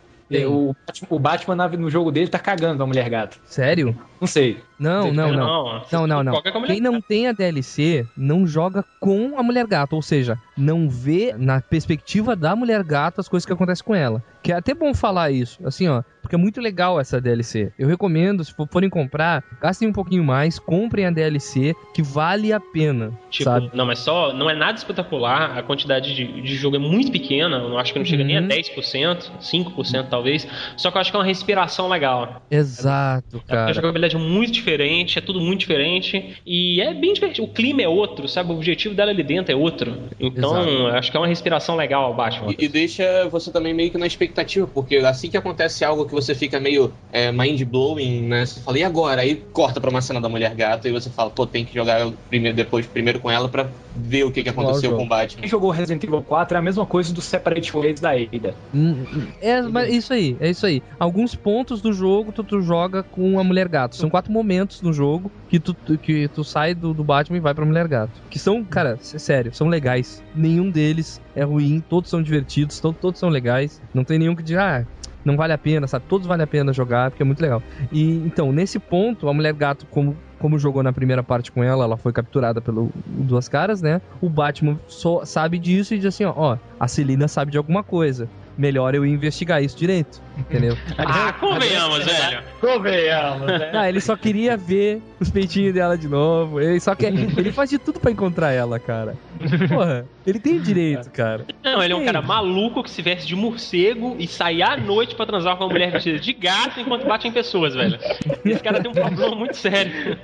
O, Batman- o Batman no jogo dele tá cagando pra Mulher Gato. Sério? Não sei. Não, não, não. Não, Não, não, Quem não tem a DLC não joga com a mulher gato, ou seja, não vê na perspectiva da mulher gato as coisas que acontecem com ela. Que é até bom falar isso, assim, ó, porque é muito legal essa DLC. Eu recomendo, se for- forem comprar, gastem um pouquinho mais, comprem a DLC, que vale a pena, Tipo, sabe? não, mas só, não é nada espetacular, a quantidade de, de jogo é muito pequena, eu acho que não chega nem a Uhum. 10%, 5% talvez, só que eu acho que é uma respiração legal. Exato, É porque a cara. jogabilidade é muito diferente, é tudo muito diferente, e é bem divertido, o clima é outro, sabe, o objetivo dela ali dentro é outro. Então, Exato. acho que é uma respiração legal, Batman. E, e deixa você também meio que na expectativa, porque assim que acontece algo que você fica meio é, mind-blowing, né? Você fala, e agora? Aí corta pra uma cena da mulher gato e você fala, pô, tem que jogar primeiro, depois, primeiro com ela pra ver o que, que aconteceu com o Batman. Quem jogou Resident Evil 4 é a mesma coisa do Separate Ways da Ada. Hum, hum, É, mas isso aí, é isso aí. Alguns pontos do jogo tu, tu joga com a Mulher Gato. São quatro momentos no jogo que tu, que tu sai do, do Batman e vai pra Mulher Gato. Que são, cara, sério, são legais. Nenhum deles é ruim, todos são divertidos, to- todos são legais. Não tem nenhum que diga, ah, não vale a pena, sabe? Todos vale a pena jogar, porque é muito legal. E então, nesse ponto, a Mulher Gato, como, como jogou na primeira parte com ela, ela foi capturada pelo Duas Caras, né? O Batman só sabe disso e diz assim, ó, ó, a Celina sabe de alguma coisa. Melhor eu investigar isso direito, entendeu? Ah, convenhamos, velho. Convenhamos, né? Ah, ele só queria ver os peitinhos dela de novo. Ele só quer. Ele faz de tudo pra encontrar ela, cara. Porra, ele tem direito, cara. Não, ele é um cara maluco que se veste de morcego e sai à noite pra transar com uma mulher vestida de gato enquanto bate em pessoas, velho. Esse cara tem um problema muito sério.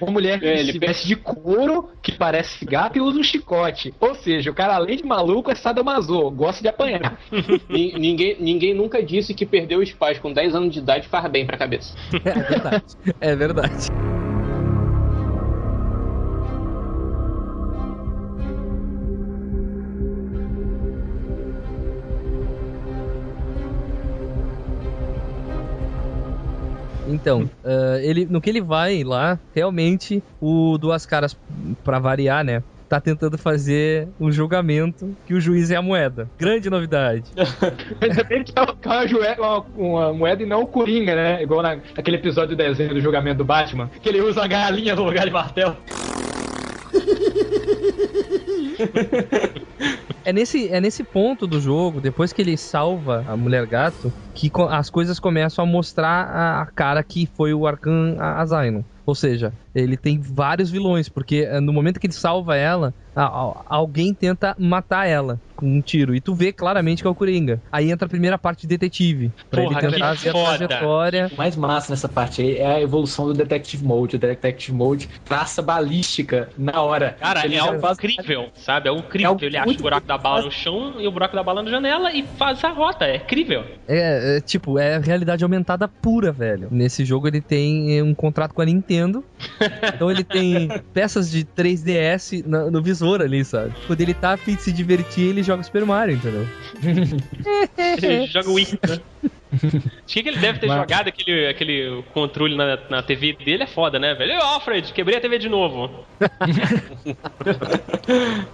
Uma mulher que É, ele se veste de couro, que parece gato e usa um chicote. Ou seja, o cara, além de maluco, é sadomaso, gosta de apanhar. Ni- ninguém, ninguém nunca disse que perder os pais com 10 anos de idade faz bem pra cabeça. É verdade. É verdade. Então, ah, ele, no que ele vai lá, realmente, o Duas Caras, pra variar, né? Tá tentando fazer um julgamento que o juiz é a moeda. Grande novidade. Ainda bem que é uma- uma moeda e não o Coringa, né? Igual na- naquele episódio do desenho do julgamento do Batman, que ele usa a galinha no lugar de martelo. É nesse, é nesse ponto do jogo, depois que ele salva a mulher gato, que as coisas começam a mostrar a, a cara que foi o Arcan Asylum. Ou seja, ele tem vários vilões, porque eh, no momento que ele salva ela, alguém tenta matar ela com um tiro. E tu vê claramente que é o Coringa. Aí entra a primeira parte de detetive. Pra Porra, ele tentar ver a trajetória. O mais massa nessa parte aí é a evolução do Detective Mode. O Detective Mode traça balística na hora. Cara, Ele é já algo faz- incrível, sabe? É algo incrível. É ele acha o buraco da bala no chão e o buraco da bala na janela e faz a rota. É incrível. É, é, tipo, é realidade aumentada pura, velho. Nesse jogo ele tem eh, um contrato com a Nintendo. então ele tem peças de 3DS na- no visor ali, sabe? Quando ele tá a fim de se divertir, ele joga Super Mario, entendeu? Ele joga o Wii, né? Acho que ele deve ter Mas- jogado aquele, aquele controle na, na TV dele, é foda, né, velho? Ô, Alfred, quebrei a TV de novo.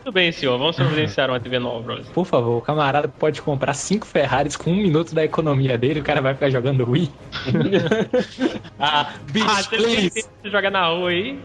Tudo bem, senhor, vamos providenciar uma TV nova, brother. Por favor, o camarada pode comprar cinco Ferraris com um minuto da economia dele, o cara vai ficar jogando Wii. ah, bitch, Ah, se ele please. tem que jogar na rua aí.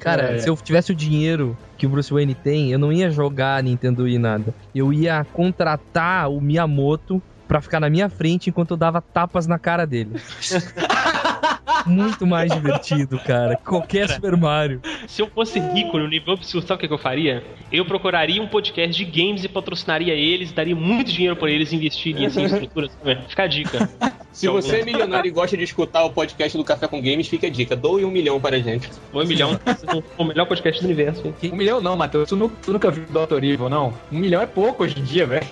Cara, É. se eu tivesse o dinheiro que o Bruce Wayne tem, eu não ia jogar Nintendo Wii nada. Eu ia contratar o Miyamoto pra ficar na minha frente enquanto eu dava tapas na cara dele. Muito mais divertido, cara. que Qualquer Super Mario. Se eu fosse rico no nível absurdo, sabe o que eu faria? Eu procuraria um podcast de games e patrocinaria eles, daria muito dinheiro por eles investirem assim, em estruturas. sabe? Fica a dica. Se você é milionário e gosta de escutar o podcast do Café com Games, fica a dica. Doe um milhão para a gente. Um milhão, o melhor podcast do universo. hein? Um milhão não, Matheus. Tu, tu nunca viu o Dr. Evil, não? Um milhão é pouco hoje em dia, velho.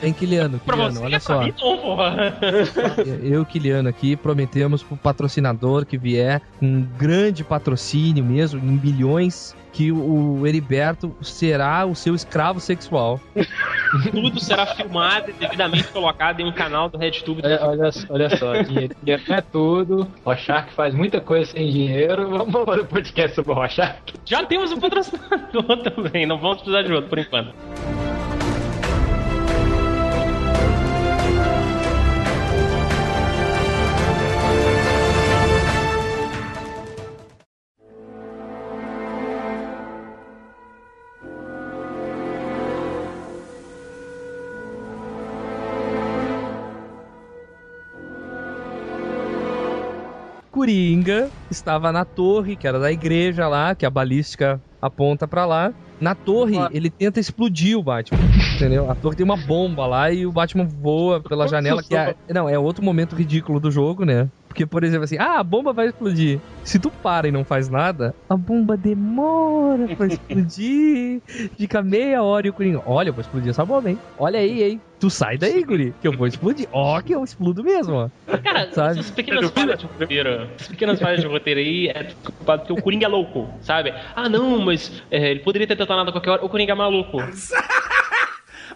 Tem Kiliano, Pra Kiliano, você, olha é só. pra mim não, porra. Eu e Kiliano aqui prometemos pro patrocinador que vier com um grande patrocínio mesmo, em bilhões, que o Heriberto será o seu escravo sexual. Tudo será filmado e devidamente colocado em um canal do RedTube. Olha, olha, olha só, dinheiro, é tudo. O Rorschach faz muita coisa sem dinheiro. Vamos fazer um podcast sobre o Rorschach? Já temos um patrocinador também, não vamos precisar de outro por enquanto. Coringa estava na torre, que era da igreja lá, que a balística aponta pra lá. Na torre, ele tenta explodir o Batman, entendeu? A torre tem uma bomba lá e o Batman voa pela janela, que é... Não, é outro momento ridículo do jogo, né? Porque, por exemplo, assim, ah, a bomba vai explodir. Se tu para e não faz nada, a bomba demora pra explodir. Fica meia hora e o Coringa, olha, eu vou explodir essa bomba, hein? Olha aí, hein? Tu sai daí, Guri, que eu vou explodir. Ó, que eu explodo mesmo, ó. Cara, Sabe? essas pequenas falhas de roteiro, essas pequenas falhas de roteiro aí é culpado porque o Coringa é louco, sabe? Ah, não, mas é, ele poderia ter detonado a qualquer hora. O Coringa é maluco.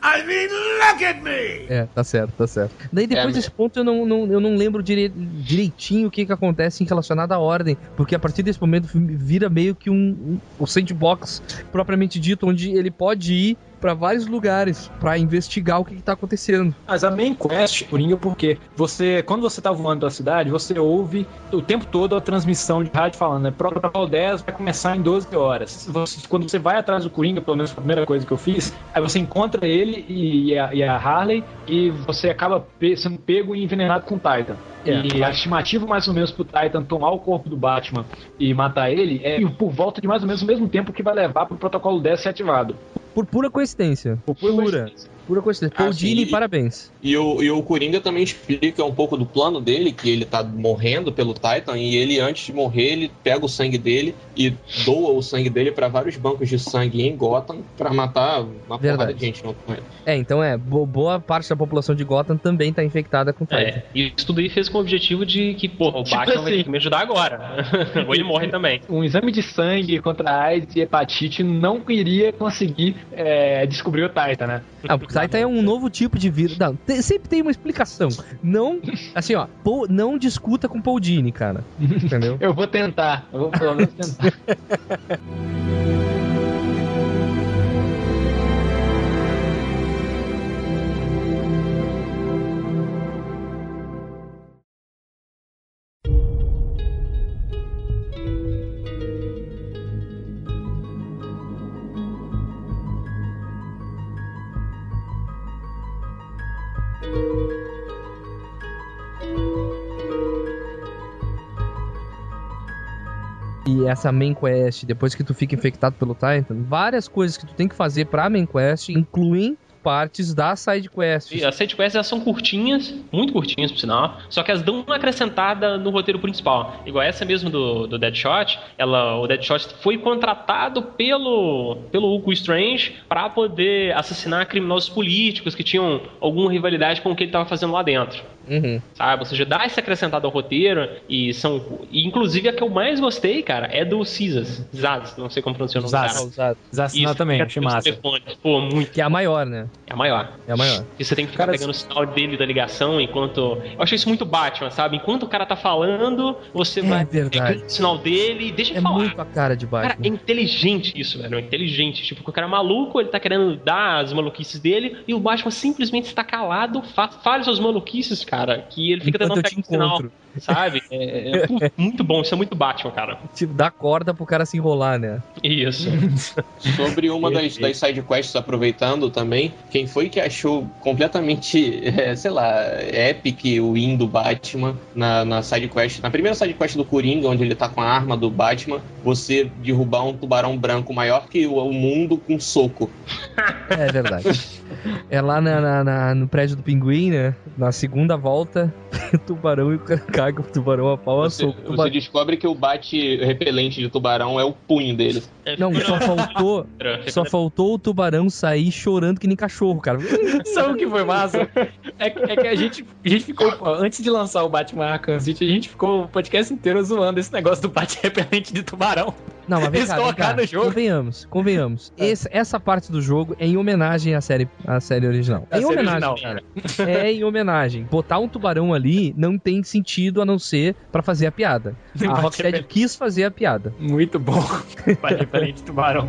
I mean, look at me! É, tá certo, tá certo. Daí depois É, desse ponto eu não, não- eu não lembro direi- direitinho o que, que acontece em relacionado à ordem, porque a partir desse momento o filme vira meio que um, um o sandbox propriamente dito, onde ele pode ir pra vários lugares pra investigar o que, que tá acontecendo. Mas a main quest, Coringa, porque você, quando você tá voando pela cidade, você ouve o tempo todo a transmissão de rádio falando, né? Protocolo 10 vai começar em 12 horas. Você- quando você vai atrás do Coringa, pelo menos a primeira coisa que eu fiz, aí você encontra ele e, e a, e a Harley e você acaba pe- sendo pego e envenenado com o Titan. É. E a estimativa mais ou menos pro Titan tomar o corpo do Batman e matar ele é por volta de mais ou menos o mesmo tempo que vai levar pro protocolo 10 ser ativado. Por pura coincidência. Por pura coincidência. Pura coincidência. Paul sim, Dini, e- parabéns. E o, e o Coringa também explica um pouco do plano dele, que ele tá morrendo pelo Titan, e ele, antes de morrer, ele pega o sangue dele e doa o sangue dele pra vários bancos de sangue em Gotham pra matar uma porrada de gente junto com ele. É, então é, bo- boa parte da população de Gotham também tá infectada com Titan. É, e isso tudo aí fez com o objetivo de que, porra, o Tipo Batman vai assim. ter que me ajudar agora. Ou ele morre também. um exame de sangue contra AIDS e hepatite não iria conseguir é, descobrir o Titan, né? Ah, o Titan é um novo tipo de vírus. Não, tem- sempre tem uma explicação. Não, assim, ó, Paul- não discuta com Paul Dini, cara. Entendeu? Eu vou tentar, eu vou pelo menos tentar. Essa main quest, depois que tu fica infectado pelo Titan, várias coisas que tu tem que fazer pra main quest incluem partes da side quest. E as sidequests elas são curtinhas, muito curtinhas por sinal, só que elas dão uma acrescentada no roteiro principal. Igual essa mesmo do, do Deadshot, ela, o Deadshot foi contratado pelo, pelo Hugo Strange para poder assassinar criminosos políticos que tinham alguma rivalidade com o que ele estava fazendo lá dentro. Uhum. Sabe? Ou seja, dá essa acrescentada ao roteiro e são. E, inclusive a que eu mais gostei, cara, é do Cisas. Zaz, não sei como pronunciar o nome Zaz. Desassinar Isso, também, achei massa. Pô, muito. Que é a maior, né? É a maior. É a maior. E você tem que ficar Cara, pegando o sinal dele da ligação enquanto. Eu achei isso muito Batman, sabe? Enquanto o cara tá falando, você É vai verdade. pegando o sinal dele e deixa É ele falar. muito a cara de Cara, é Batman. inteligente isso, velho. É inteligente. Tipo, o cara é maluco, ele tá querendo dar as maluquices dele e o Batman simplesmente está calado, fa fala suas maluquices, cara, que ele fica Enquanto tentando te pegar o sinal, sabe? É, é, pô, muito bom, isso é muito Batman, cara. Tipo, dá corda pro cara se enrolar, né? Isso. Sobre uma das, das side quests, aproveitando também, quem foi que achou completamente, é, sei lá, epic o win do Batman na, na side quest, na primeira side quest do Coringa, onde ele tá com a arma do Batman, você derrubar um tubarão branco maior que o, o mundo com um soco. É verdade. É lá na, na- na- no prédio do pinguim, né? Na segunda volta, o tubarão e o caga o tubarão a pau a Você, soco. você descobre que o bate repelente de tubarão é o punho dele. Não, só faltou, só faltou o tubarão sair chorando que nem cachorro, cara. Sabe o que foi massa? É, que- é que a gente, a gente ficou, antes de lançar o Batman Arkham City, a gente ficou o podcast inteiro zoando esse negócio do bate repelente de tubarão. Não, mas vem Eles cá, vem cá. colocaram no jogo. Convenhamos, convenhamos. Esse- essa parte do jogo é em homenagem à série, à série original. É A em série homenagem, original. cara. É em homenagem. Botar um tubarão ali não tem sentido a não ser pra fazer a piada. A Rocksteady quis fazer a piada. Muito bom. Repelente de tubarão.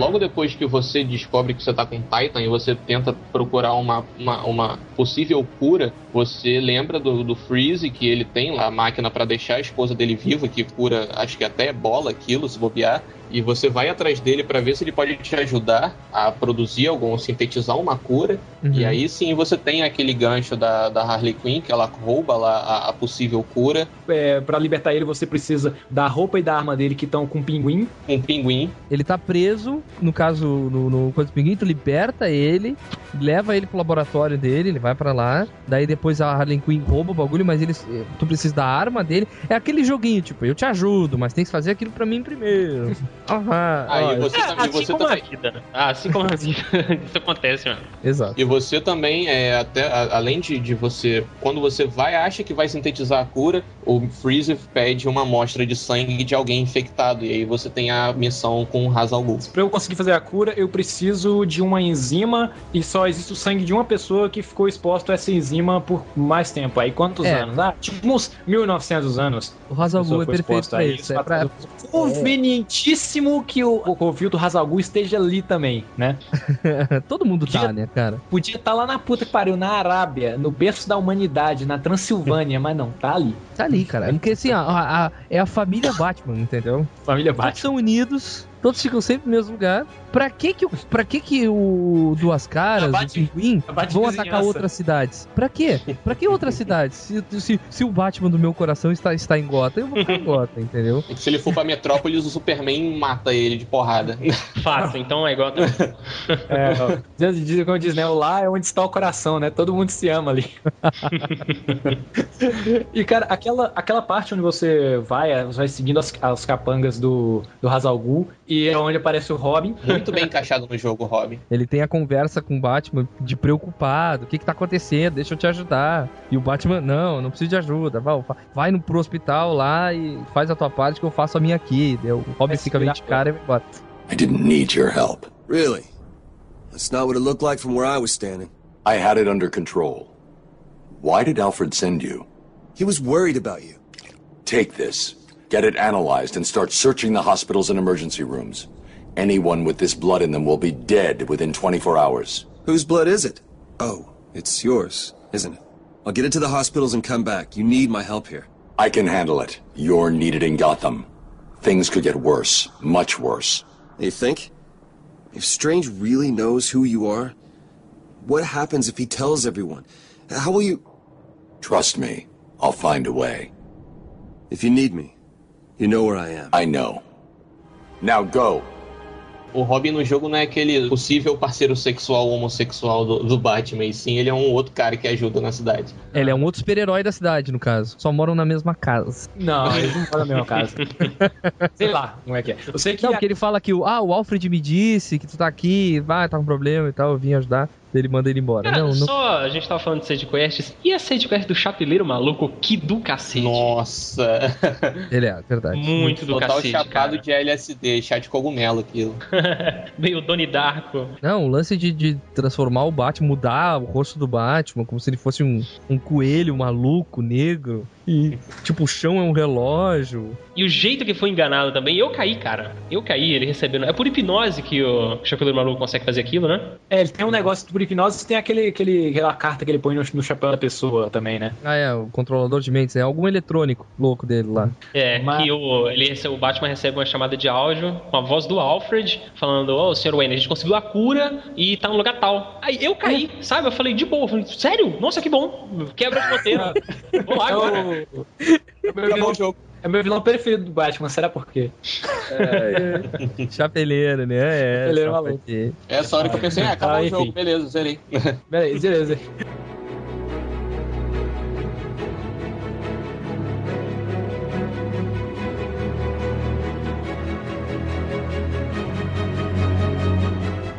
Logo depois que você descobre que você tá com Titan e você tenta procurar uma, uma, uma possível cura, você lembra do, do Freeze, que ele tem lá a máquina pra deixar a esposa dele viva, que cura, acho que até bola, aquilo, se bobear. E você vai atrás dele pra ver se ele pode te ajudar a produzir algum, sintetizar uma cura. Uhum. E aí sim você tem aquele gancho da, da Harley Quinn, que ela rouba lá a, a possível cura, É, para libertar ele, você precisa da roupa e da arma dele que estão com pinguim. com um pinguim. Ele tá preso, no caso, no, no Coisa do Pinguim, tu liberta ele, leva ele pro laboratório dele, ele vai pra lá, daí depois a Harley Quinn rouba o bagulho, mas eles, tu precisa da arma dele. É aquele joguinho, tipo, eu te ajudo, mas tem que fazer aquilo pra mim primeiro. Aham, Aí olha, você, É, também- assim você como a vida. né? Ah, assim como a vida. Isso acontece, mano. exato. E você também, é, até, a- além de, de você, quando você vai, acha que vai sintetizar a cura, o Freezer pede uma amostra de sangue de alguém infectado. E aí você tem a missão com o Hazal Ghul. Pra eu conseguir fazer a cura, eu preciso de uma enzima e só existe o sangue de uma pessoa que ficou exposto a essa enzima por mais tempo. Aí quantos É. anos? Ah, tipo uns 1900 anos. O Hazal Ghul é perfeito exposta pra a isso. É pra, Convenientíssimo que o, o Covil do Hazalgu esteja ali também, né? todo mundo tá, Podia- né, cara? Podia estar lá na puta que pariu, na Arábia, no berço da humanidade, na Transilvânia, mas não, tá ali. Tá ali, cara. Porque assim, ó, a- a- é a família Batman, entendeu? Família Todos Batman. são unidos, todos ficam sempre no mesmo lugar. Pra que que, o- pra que, que o Duas Caras, A o Pinguim, vão atacar outras cidades? Pra quê? Pra que outras cidades? Se, se, se o Batman do meu coração está, está em Gotham, eu vou ficar em Gotham, entendeu? Se ele for pra Metrópolis, o Superman mata ele de porrada. Fácil, então é igual. É, como diz, né? O lá é onde está o coração, né? Todo mundo se ama ali. e, cara, aquela, aquela parte onde você vai, você vai seguindo as, as capangas do, do Hazalgu e é onde aparece o Robin. Muito bem encaixado no jogo, Robin. Ele tem a conversa com o Batman de preocupado. O que que tá acontecendo? Deixa eu te ajudar. E o Batman, não, não preciso de ajuda. Vai, vai no, pro hospital lá e faz a tua parte que eu faço a minha aqui. O Robin Vai fica meio virar. de cara e vai embora. I didn't need your help. Really? That's not what it looked like from where I was standing. I had it under control. Why did Alfred send you? He was worried about you. Take this, get it analyzed, and start searching the hospitals and emergency rooms. Anyone with this blood in them will be dead within 24 hours. Whose blood is it? Oh, it's yours, isn't it? I'll get it to the hospitals and come back. You need my help here. I can handle it. You're needed in Gotham. Things could get worse, much worse. You think? If Strange really knows who you are, what happens if he tells everyone? How will you. Trust me, I'll find a way. If you need me, you know where I am. I know. Now go. O Robin no jogo não é aquele possível parceiro sexual homossexual do, do Batman, e sim ele é um outro cara que ajuda na cidade. Ele é um outro super-herói da cidade, no caso. Só moram na mesma casa. Não, eles não moram na mesma casa. Sei lá como é que é. Eu sei que Não, porque ele fala que o, ah, o Alfred me disse que tu tá aqui, vai, tá com problema e tal, eu vim ajudar. Ele manda ele embora. Cara, não, não. só a gente tava falando de side quests. E a side quest do Chapeleiro Maluco? Que do cacete. Nossa! Ele é, verdade. Muito do Total cacete, chapado cara. de LSD, chá de cogumelo aquilo. Meio Doni Darko. Não, o lance de, de transformar o Batman, mudar o rosto do Batman, como se ele fosse um, um coelho maluco, negro. E, tipo, o chão é um relógio. E o jeito que foi enganado também, eu caí, cara. Eu caí, ele recebendo. É por hipnose que o Chapeleiro Maluco consegue fazer aquilo, né? É, ele tem um negócio por hipnose tem aquele, aquele, aquela carta que ele põe no, no chapéu da pessoa também, né? Ah, é, o controlador de mentes, é algum eletrônico louco dele lá. É, Mas- que o, ele recebe, o Batman recebe uma chamada de áudio com a voz do Alfred, falando, ô, Sr. Wayne, a gente conseguiu a cura e tá no lugar tal. Aí eu caí, sabe? Eu falei, de boa, eu falei, sério? Nossa, que bom. Quebra de roteiro. Vou lá É agora. É o meu vilão, jogo. é meu vilão preferido do Batman, será por quê? Chapeleiro, né? É, Chapeleiro só maluco. Essa hora que eu pensei, ah, acabou Ah, o jogo, beleza, zerei. Beleza, beleza.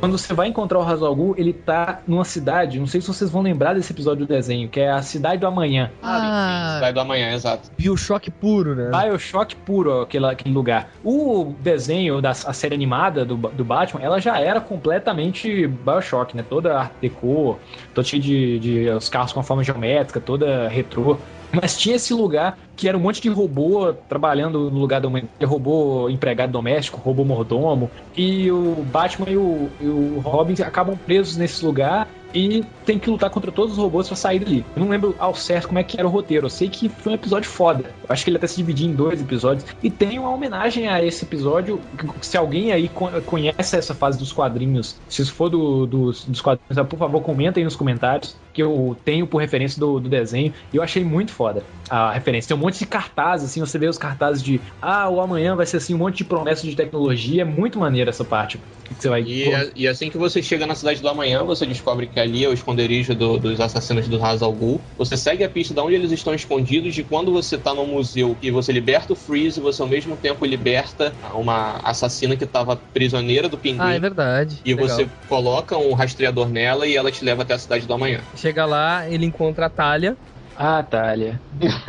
Quando você vai encontrar o Hazalgu, ele tá numa cidade, não sei se vocês vão lembrar desse episódio do desenho, que é a Cidade do Amanhã. Ah, Sai do amanhã, exato. Bioshock puro, né? Bioshock puro, aquele, aquele lugar. O desenho da a série animada do, do Batman, ela já era completamente Bioshock, né? Toda art deco, todo cheio de, de os carros com a forma geométrica, toda retrô. Mas tinha esse lugar que era um monte de robô trabalhando no lugar da humanidade. Robô empregado doméstico, robô mordomo. E o Batman e o, e o Robin acabam presos nesse lugar. e tem que lutar contra todos os robôs pra sair dali. Eu não lembro ao certo como é que era o roteiro. Eu sei que foi um episódio foda. Eu acho que ele até se dividia em dois episódios. E tem uma homenagem a esse episódio. Se alguém aí conhece essa fase dos quadrinhos, se isso for do, dos, dos quadrinhos, por favor, comentem nos comentários que eu tenho por referência do, do desenho. E eu achei muito foda a referência. Tem um monte de cartazes, assim, você vê os cartazes de ah, o amanhã vai ser assim, um monte de promessas de tecnologia. É muito maneiro essa parte. Que você vai... e, e assim que você chega na cidade do amanhã, você descobre que ali é o esconderijo do, dos assassinos do Hazal Ghul. Você segue a pista de onde eles estão escondidos, de quando você tá no museu e você liberta o Freeze, você ao mesmo tempo liberta uma assassina que estava prisioneira do pinguim. Ah, é verdade. E Legal. você coloca um rastreador nela e ela te leva até a cidade do amanhã. Chega lá, ele encontra a Talha. Ah, Thalia.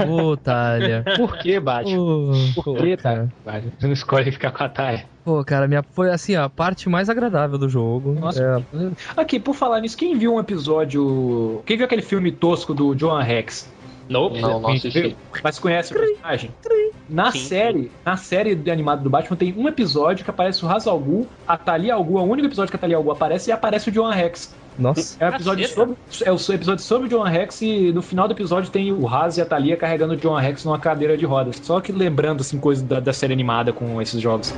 Ô, Talha. Por que, Batman? Ô, Por que, cara. Thalia? Você não escolhe ficar com a Thalia. Pô, cara, minha, foi assim, a parte mais agradável do jogo. Nossa. É, Aqui, por falar nisso, quem viu um episódio. Quem viu aquele filme tosco do John Rex? Nope. Não, não assisti. Mas conhece o personagem? Na Sim. série, na série de animado do Batman tem um episódio que aparece o Ra's al Ghul, a Talia al Ghul, é o único episódio que a Talia al Ghul aparece e aparece o John Rex. nossa. É um episódio sobre, é o episódio sobre o John Rex e no final do episódio tem o Raz e a Talia carregando o John Rex numa cadeira de rodas. Só que lembrando assim coisas da, da série animada com esses jogos.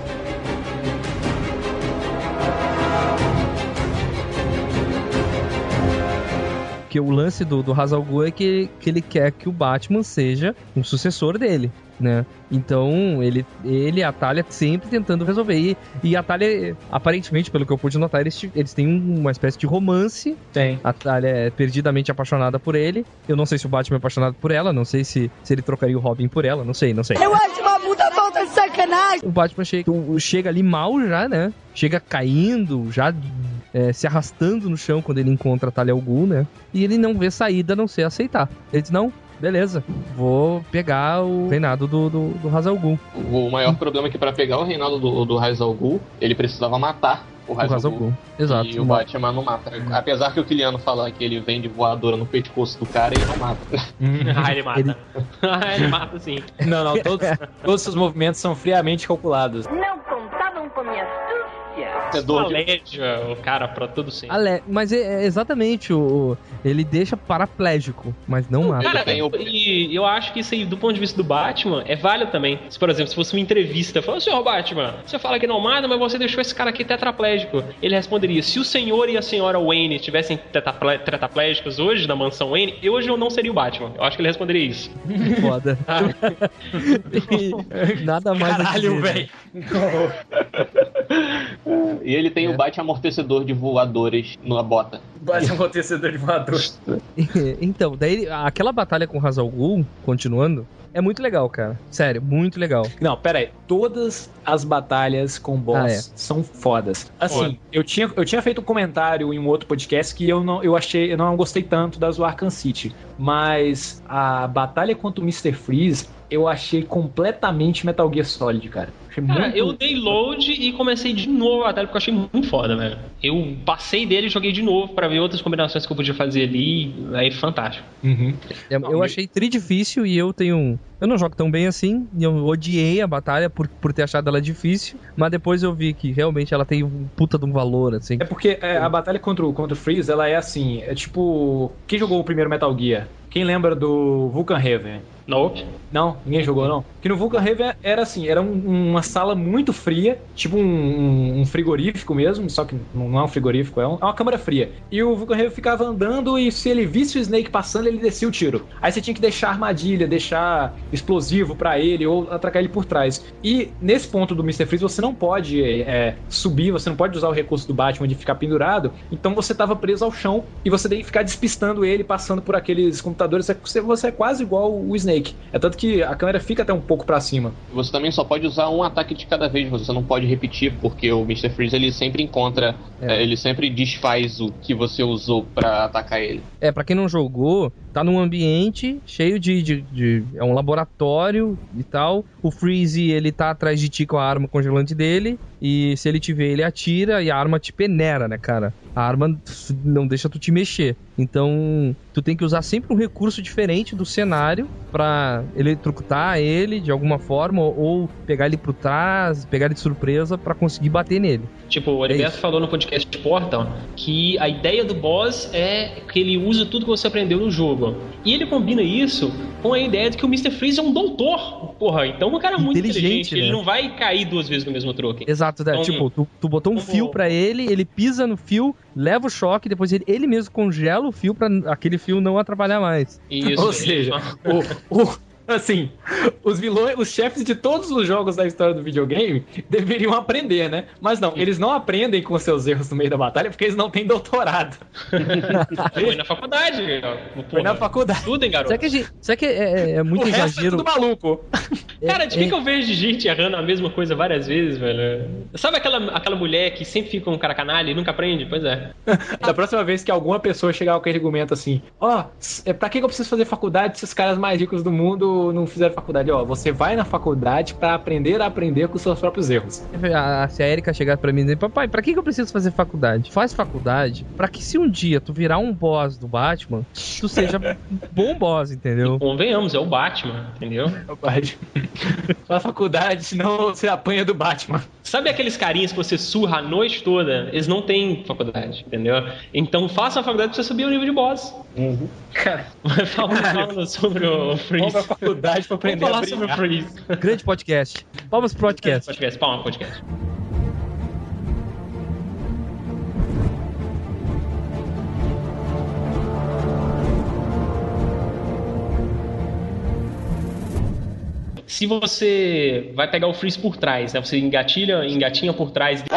Porque o lance do, do Ra's al Ghul é que, que ele quer que o Batman seja um sucessor dele, né? Então, ele, ele e a Talia sempre tentando resolver. E, e a Talia, aparentemente, pelo que eu pude notar, eles, eles têm uma espécie de romance. Tem. A Talia é perdidamente apaixonada por ele. Eu não sei se o Batman é apaixonado por ela, não sei se, se ele trocaria o Robin por ela, não sei, não sei. Eu acho uma puta falta de sacanagem. O Batman chega, chega ali mal já, né? Chega caindo, já é, se arrastando no chão quando ele encontra a Talia Ghul, né? E ele não vê saída a não ser aceitar. Ele diz, não, beleza, vou pegar o reinado do, do, do Ra's al Ghul. O maior problema é que para pegar o reinado do, do Ra's al Ghul, ele precisava matar o O Ra's al Ra's al Ghul. Exato. E o Batman não mata. Apesar que o Kiliano fala que ele vem de voadora no pescoço do cara, ele não mata. Ah, ele mata. Ah, ele mata sim. Não, não, todos, todos os seus movimentos são friamente calculados. Não contavam com minha astúcia. É dor de... Aleja o cara pra todo sempre. Ale- Mas é, é exatamente o, o- Ele deixa paraplégico, mas não mata. Cara, o- e eu acho que isso aí, do ponto de vista do Batman, é válido também. Se, por exemplo, se fosse uma entrevista, falou, senhor Batman, você fala que não mata, mas você deixou esse cara aqui tetraplégico. Ele responderia, se o senhor e a senhora Wayne tivessem tetraplé- tetraplégicos hoje na mansão Wayne, eu hoje eu não seria o Batman. Eu acho que ele responderia isso. Foda. E Nada mais Caralho, dizer, velho. E ele tem É. o bate amortecedor de voadores na bota. Bate amortecedor de voador. então, daí aquela batalha com o Hazal Ghul, continuando, é muito legal, cara. Sério, muito legal. Não, pera aí. Todas as batalhas com boss Ah, é. são fodas. Assim, eu tinha, eu tinha feito um comentário em um outro podcast que eu não, eu achei, eu não gostei tanto das do Arkham City, mas a batalha contra o Mr. Freeze eu achei completamente Metal Gear Solid, cara. Achei Cara, muito eu dei load e comecei de novo a batalha porque eu achei muito foda, velho. Eu passei dele e joguei de novo pra ver outras combinações que eu podia fazer ali. Aí, fantástico. Uhum. É, Eu achei tri difícil e eu tenho. um- Eu não jogo tão bem assim. E eu odiei a batalha por, por ter achado ela difícil. Mas depois eu vi que realmente ela tem um puta de um valor, assim. É porque é, a batalha contra o, contra o Freeze, ela é assim, é tipo, quem jogou o primeiro Metal Gear? Quem lembra do Vulcan Heaven? Nope. Não, ninguém jogou não. Que no Vulcan Heaven era assim, era um- uma sala muito fria, tipo um, um- frigorífico mesmo, só que não é um frigorífico, é, um- é uma câmara fria. E o Vulcan Heaven ficava andando e se ele visse o Snake passando, ele descia o tiro. Aí você tinha que deixar armadilha, deixar explosivo pra ele ou atracar ele por trás. E nesse ponto do Mr. Freeze você não pode é, subir, você não pode usar o recurso do Batman de ficar pendurado, então você tava preso ao chão e você tem que ficar despistando ele, passando por aqueles computadores. Você é quase igual o Snake. É tanto que a câmera fica até um pouco pra cima. Você também só pode usar um ataque de cada vez, você não pode repetir, porque o Mr. Freeze ele sempre encontra, É. eh, ele sempre desfaz o que você usou pra atacar ele. É, pra quem não jogou, tá num ambiente cheio de, de, de- É um laboratório e tal. O Freeze, ele tá atrás de ti com a arma congelante dele. E se ele te vê, ele atira e a arma te peneira, né, cara? A arma não deixa tu te mexer. Então, tu tem que usar sempre um recurso diferente do cenário pra eletrocutar ele de alguma forma ou, pegar ele por trás, pegar ele de surpresa pra conseguir bater nele. Tipo, o Heriberto falou no podcast de Portal que a ideia do boss é que ele usa tudo que você aprendeu no jogo. E ele combina isso com a ideia de que o Mr. Freeze é um doutor. Porra, então o cara é muito Inteligente, inteligente. Ele né? não vai cair duas vezes no mesmo truque. Exato, né? Então, tipo, tu, tu botou um como- fio pra ele, ele pisa no fio, leva o choque, depois ele, ele mesmo congela o fio pra aquele fio não atrapalhar mais. Isso, Ou seja, o, o- assim, os vilões, os chefes de todos os jogos da história do videogame deveriam aprender, né? Mas não, eles não aprendem com seus erros no meio da batalha porque eles não têm doutorado. Foi na faculdade. ó. Foi na faculdade. Estudem, garoto. Será que, a gente- será que é, é muito o resto exagero? é tudo maluco. Cara, de É- que, eu vejo gente errando a mesma coisa várias vezes, velho? Sabe aquela, aquela mulher que sempre fica um cara canalha e nunca aprende? Pois é. Da próxima vez que alguma pessoa chegar com aquele argumento assim, ó, é pra que que eu preciso fazer faculdade se os caras mais ricos do mundo não fizeram faculdade? Ó, você vai na faculdade pra aprender a aprender com os seus próprios erros. A- Se a Erika chegar pra mim e dizer, papai, pra que que eu preciso fazer faculdade? Faz faculdade pra que se um dia tu virar um boss do Batman, tu seja um bom boss, entendeu? Convenhamos, é o Batman, entendeu? Faz faculdade, senão você apanha do Batman. Sabe aqueles carinhas que você surra a noite toda? Eles não têm faculdade, entendeu? Então faça a faculdade pra você subir o nível de boss. Cara, Vai falar sobre o Freeze. Pra faculdade pra aprender Vamos a falar sobre o. Freeze. Grande podcast. Palmas pro podcast. Podcast, palma podcast. Se você vai pegar o Freeze por trás, né? Você engatilha, engatinha por trás dele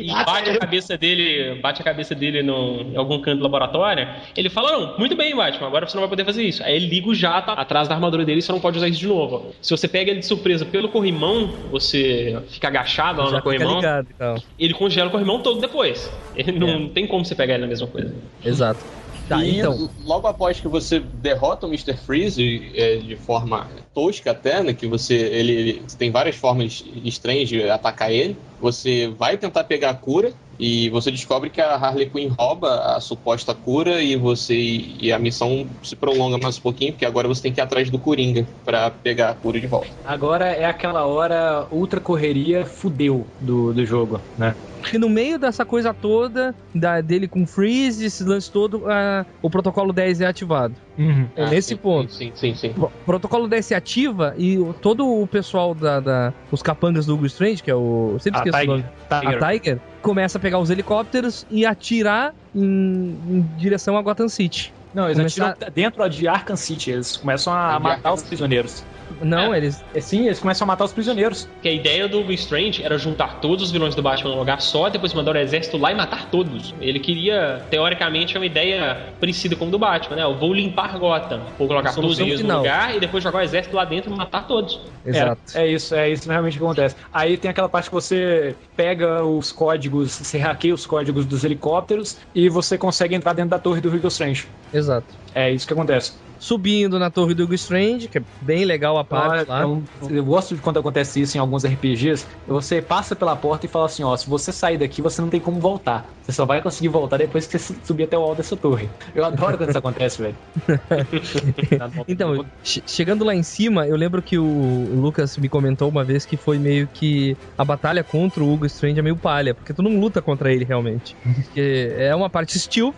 e bate a cabeça dele, bate a cabeça dele no, em algum canto do laboratório, ele fala, não, muito bem, Batman, agora você não vai poder fazer isso. Aí ele liga o jato atrás da armadura dele e você não pode usar isso de novo. Se você pega ele de surpresa pelo corrimão, você fica agachado lá no corrimão, ligado e tal. ele congela o corrimão todo depois. Ele não É. tem como você pegar ele na mesma coisa. Exato. Tá, e então. logo após que você derrota o Mr. Freeze é, de forma tosca até, né, que você ele, ele tem várias formas estranhas de atacar ele, você vai tentar pegar a cura e você descobre que a Harley Quinn rouba a suposta cura e você e a missão se prolonga mais um pouquinho, porque agora você tem que ir atrás do Coringa pra pegar a cura de volta. Agora é aquela hora ultra correria fudeu do, do jogo, né? E no meio dessa coisa toda, da, dele com freeze, esse lance todo, o protocolo 10 é ativado. É Ah, nesse sim, ponto. Sim, sim, sim. O protocolo 10 se ativa e o- todo o pessoal da, da- os capangas do Hugo Strange, que é o. eu Sempre A esqueço o Tiger. nome. Tiger. A Tiger, começa a pegar os helicópteros e atirar em, em direção a Gotham City. Não, eles Começar- atiram dentro de Arkham City, eles começam a De matar os prisioneiros. Não, eles. É sim, eles começam a matar os prisioneiros. Que a ideia do Strange era juntar todos os vilões do Batman num lugar só, depois mandar o exército lá e matar todos. Ele queria, teoricamente, é uma ideia parecida com o do Batman, né? Eu vou limpar Gotham. Vou colocar todos eles no lugar e depois jogar o exército lá dentro e matar todos. Exato. É, é isso, é isso realmente que acontece. Aí tem aquela parte que você pega os códigos, você hackeia os códigos dos helicópteros e você consegue entrar dentro da torre do Hugo Strange. Exato. É isso que acontece. Subindo na torre do Hugo Strange, que é bem legal a parte Olha, lá. então, eu gosto de quando acontece isso em alguns RPGs. Você passa pela porta e fala assim: ó, se você sair daqui, você não tem como voltar. Você só vai conseguir voltar depois que você subir até o alto dessa torre. Eu adoro quando isso acontece, velho. Então, che- chegando lá em cima, eu lembro que o o Lucas me comentou uma vez que foi meio que a batalha contra o Hugo Strange é meio palha, porque tu não luta contra ele realmente. Porque é uma parte stealth,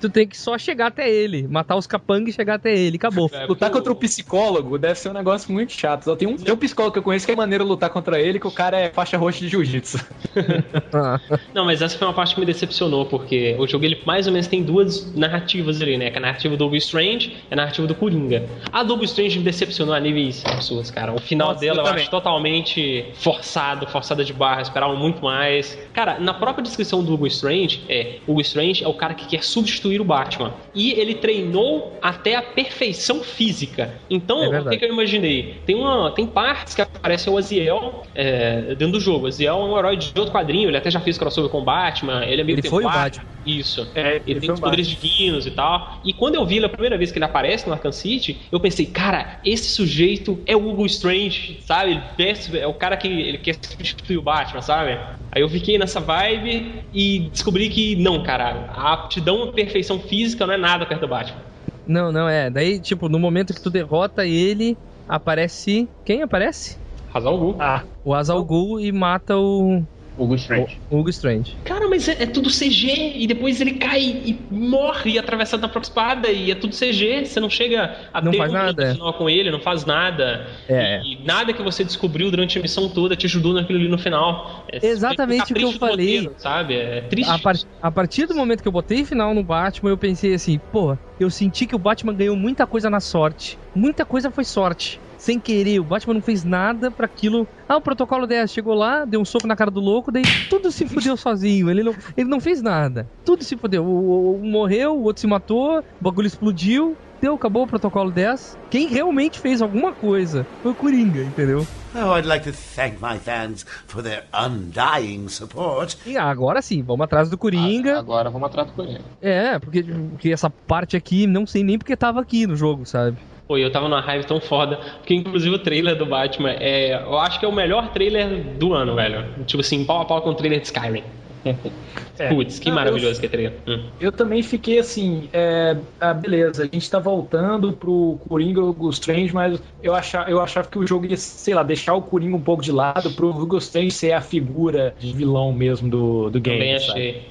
tu tem que só chegar até ele, matar os capangas e chegar até ele, acabou. É, Lutar contra o psicólogo deve ser um negócio muito chato. Só tem um, tem um psicólogo que eu conheço que é maneiro lutar contra ele, que o cara é faixa roxa de jiu-jitsu. Não, mas essa foi uma parte que me decepcionou, porque o jogo ele mais ou menos tem duas narrativas ali, né? Que é a narrativa do Hugo Strange e a narrativa do Coringa. A do Hugo Strange me decepcionou a níveis absurdos, cara. O final Nossa, dela eu eu, acho totalmente forçado, forçada de barra, esperava muito mais. Cara, na própria descrição do Hugo Strange, é, o Hugo Strange é o cara que quer substituir o Batman. E ele treinou até a perfeição física. Então, É o que, que eu imaginei? Tem, uma, tem partes que aparece o Aziel é, dentro do jogo. O Aziel é um herói de outro quadrinho, ele até já fez crossover com o Batman, ele é meio Ele foi. Batman. Isso. É, Ele tem foi os poderes divinos e tal. E quando eu vi ele a primeira vez que ele aparece no Arkham City, eu pensei, cara, esse sujeito é o Hugo Strange, sabe? Ele é o cara que ele quer substituir o Batman, sabe? Aí eu fiquei nessa vibe e descobri que não, cara, a aptidão à perfeição física não é nada perto do Batman. Não, não, é. Daí, tipo, no momento que tu derrota ele, aparece. Quem aparece? Razão Gu. Ah, O Azal Ghul e mata o, Hugo Strange. o Hugo Strange. Cara, mas é, é tudo CG e depois ele cai e morre atravessado na própria espada e é tudo CG. Você não chega a Não ter faz um nada, final com ele, não faz nada. É. E nada que você descobriu durante a missão toda te ajudou naquilo ali no final. É Exatamente o que eu falei. roteiro, sabe? É triste. A, par- a partir do momento que eu botei final no Batman, eu pensei assim, pô, eu senti que o Batman ganhou muita coisa na sorte. Muita coisa foi sorte. Sem querer, o Batman não fez nada pra aquilo. Ah, o protocolo 10 chegou lá, deu um soco na cara do louco, daí tudo se fudeu sozinho. Ele não, ele não fez nada. Tudo se fudeu. O, o- um morreu, o outro se matou, o bagulho explodiu. Deu, acabou o protocolo 10. Quem realmente fez alguma coisa foi o Coringa, entendeu? Oh, I'd like to thank my fans for their undying support. E agora sim, vamos atrás do Coringa. Agora vamos atrás do Coringa. É, porque, porque essa parte aqui, não sei nem porque tava aqui no jogo, sabe? Pô, eu tava numa raiva tão foda. Porque, inclusive, o trailer do Batman é. Eu acho que é o melhor trailer do ano, velho. Tipo assim, pau a pau com o trailer de Skyrim. É. Putz, que Não, maravilhoso que é trailer. Hum. Eu também fiquei assim, é, ah, beleza, a gente tá voltando pro Coringa Hugo Strange, mas eu achava, eu achava que o jogo ia, sei lá, deixar o Coringa um pouco de lado pro Hugo Strange ser a figura de vilão mesmo do, do game. Também sabe?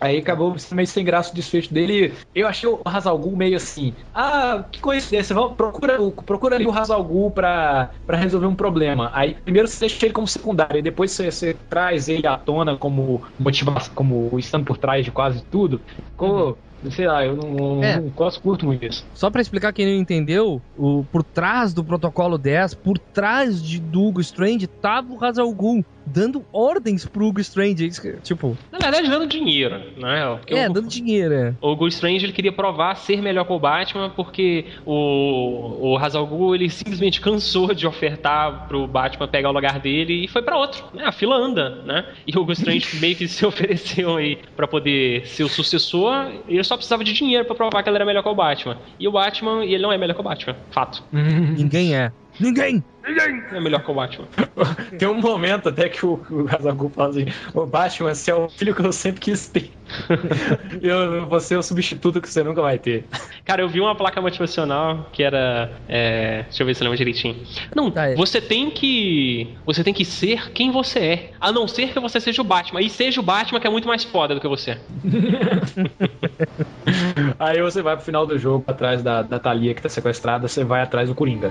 Aí acabou sendo meio sem graça o desfecho dele. Eu achei o Hazal Ghul meio assim. Ah, que coincidência. Vamos, procura, procura ali o Hazal Ghul pra, pra resolver um problema. Aí primeiro você deixa ele como secundário, e depois você, você traz ele à tona como motivação, como estando por trás de quase tudo. Ficou, sei lá, eu não, É. não gosto curto muito isso. Só pra explicar quem não entendeu, o, por trás do protocolo 10, por trás de, do Hugo Strange, tava o Hazal Ghul dando ordens pro Hugo Strange. Tipo, Na verdade, dando dinheiro, né? Porque é, o, dando dinheiro. é. o Hugo Strange ele queria provar ser melhor que o Batman porque o, o Hazal Ghul ele simplesmente cansou de ofertar pro Batman pegar o lugar dele e foi pra outro, né? A fila anda, né? E o Hugo Strange meio que se ofereceu aí pra poder ser o sucessor e ele só precisava de dinheiro pra provar que ele era melhor que o Batman. E o Batman, e ele não é melhor que o Batman, fato. Ninguém é. Ninguém! Não é melhor que o Batman. Tem um momento até que o, o fala assim: Ô Batman, você é o filho que eu sempre quis ter. eu, você é o substituto que você nunca vai ter. Cara, eu vi uma placa motivacional que era. é, deixa eu ver se eu lembro direitinho. Não, Tá, é. você tem que. Você tem que ser quem você é. A não ser que você seja o Batman. E seja o Batman que é muito mais foda do que você. Aí você vai pro final do jogo, atrás da, da Thalia que tá sequestrada, você vai atrás do Coringa.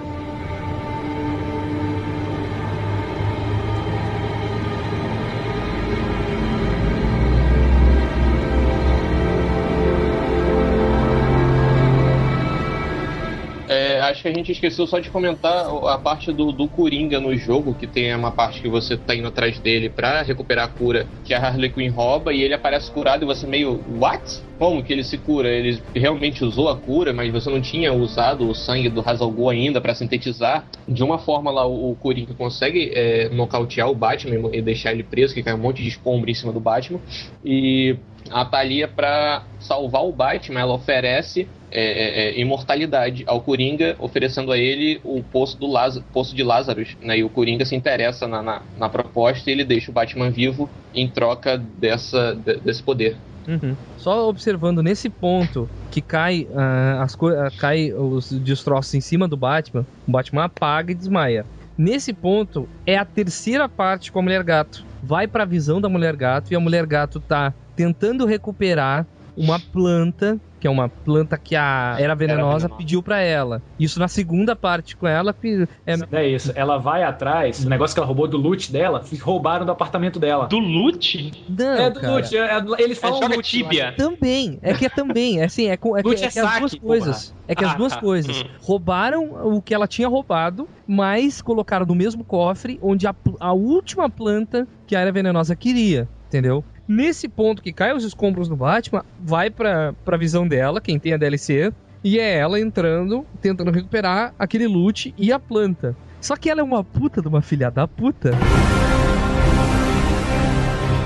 Acho que a gente esqueceu só de comentar a parte do, do Coringa no jogo, que tem uma parte que você tá indo atrás dele pra recuperar a cura, que a Harley Quinn rouba e ele aparece curado e você meio, what? Como que ele se cura? Ele realmente usou a cura, mas você não tinha usado o sangue do Hazal ainda pra sintetizar. De uma forma lá, o, Coringa consegue é, nocautear o Batman e deixar ele preso, que cai um monte de escombro em cima do Batman. E a Thalia, pra salvar o Batman, ela oferece é, é, é, imortalidade ao Coringa, oferecendo a ele o poço, do Lázaro, poço de Lazarus. Né? E o Coringa se interessa na, na, na proposta e ele deixa o Batman vivo em troca dessa, de- desse poder. Uhum. Só observando nesse ponto que cai, ah, as ah, cai os destroços em cima do Batman, o Batman apaga e desmaia. Nesse ponto é a terceira parte com a Mulher Gato. Vai pra visão da Mulher Gato e a Mulher Gato tá tentando recuperar uma planta, que é uma planta que a Era Venenosa Venenosa. pediu pra ela. Isso na segunda parte com ela. que É, é isso. Ela vai atrás, o negócio que ela roubou do loot dela, roubaram do apartamento dela. Do loot? não, é do cara. loot, é- é- eles falam joga loot, tíbia. Também, é que é também, é assim, é, com- é, Loot é é que as duas saque, coisas. É que as Ah, duas tá. coisas. Hum. Roubaram o que ela tinha roubado, mas colocaram no mesmo cofre onde a, a última planta que a área venenosa queria, entendeu? Nesse ponto que cai os escombros do Batman, vai pra, pra visão dela, quem tem a DLC, e é ela entrando, tentando recuperar aquele loot e a planta. Só que ela é uma puta de uma filha da puta.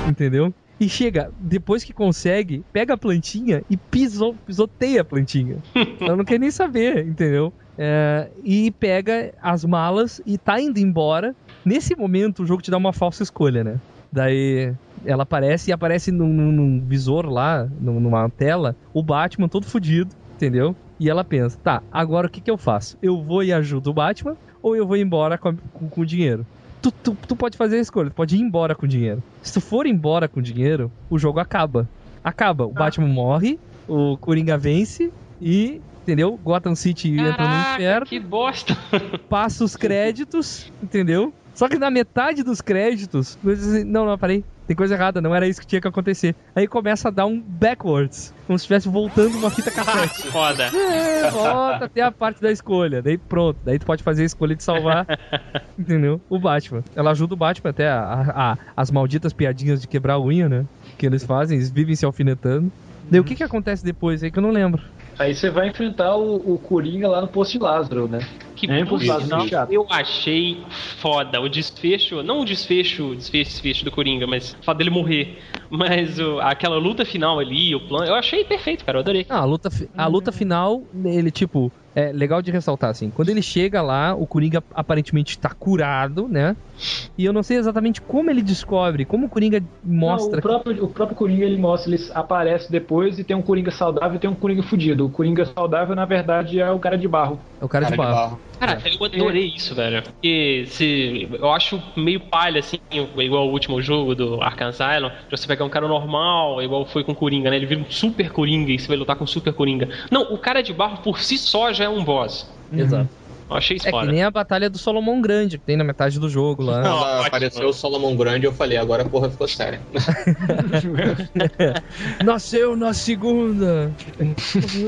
Entendeu? E chega, depois que consegue, pega a plantinha e pisou, pisoteia a plantinha. Ela não quer nem saber, entendeu? É, e pega as malas e tá indo embora. Nesse momento, o jogo te dá uma falsa escolha, né? Daí ela aparece e aparece num, num- num visor lá, num- numa tela, o Batman todo fudido, entendeu? E ela pensa, tá, agora o que que eu faço? Eu vou e ajudo o Batman ou eu vou embora com, com- com o dinheiro? Tu, tu, tu pode fazer a escolha, tu pode ir embora com dinheiro. Se tu for embora com dinheiro, o jogo acaba. Acaba, o Batman morre, o Coringa vence e, entendeu? Gotham City entra no Caraca, inferno que bosta. passa os créditos, entendeu? Só que na metade dos créditos, não, não, parei, tem coisa errada, não era isso que tinha que acontecer. Aí começa a dar um backwards, como se estivesse voltando uma fita cassete. Foda. É, volta até a parte da escolha, daí pronto, daí tu pode fazer a escolha de salvar, entendeu? O Batman. Ela ajuda o Batman até a, a- a- as malditas piadinhas de quebrar a unha, né? Que eles fazem, eles vivem se alfinetando. Daí o que que acontece depois aí que eu não lembro? Aí você vai enfrentar o, o Coringa lá no posto de Lázaro, né? Que É, por sinal, eu achei foda o desfecho, não o desfecho, desfecho, desfecho do Coringa, mas o fato dele morrer. Mas o- aquela luta final ali, o plano, eu achei perfeito, cara, eu adorei. Ah, a luta, a luta final, ele, tipo, é legal de ressaltar, assim. Quando ele chega lá, o Coringa aparentemente tá curado, né? E eu não sei exatamente como ele descobre, como o Coringa mostra. Não, o, próprio, o próprio Coringa ele mostra, ele aparece depois e tem um Coringa saudável e tem um Coringa fudido. O Coringa saudável, na verdade, é o cara de barro. É o cara, de barro. Cara, eu adorei isso, velho. Porque se, eu acho meio palha, assim, igual o último jogo do Arkham Asylum, de você pegar um cara normal, igual foi com o Coringa, né? Ele vira um super Coringa e você vai lutar com um super Coringa. Não, o cara de barro por si só já é um boss. Exato. Eu achei isso É que nem a batalha do Solomon Grande, que tem na metade do jogo lá. Quando apareceu o Solomon Grande, eu falei, agora a porra ficou séria. Nasceu na segunda.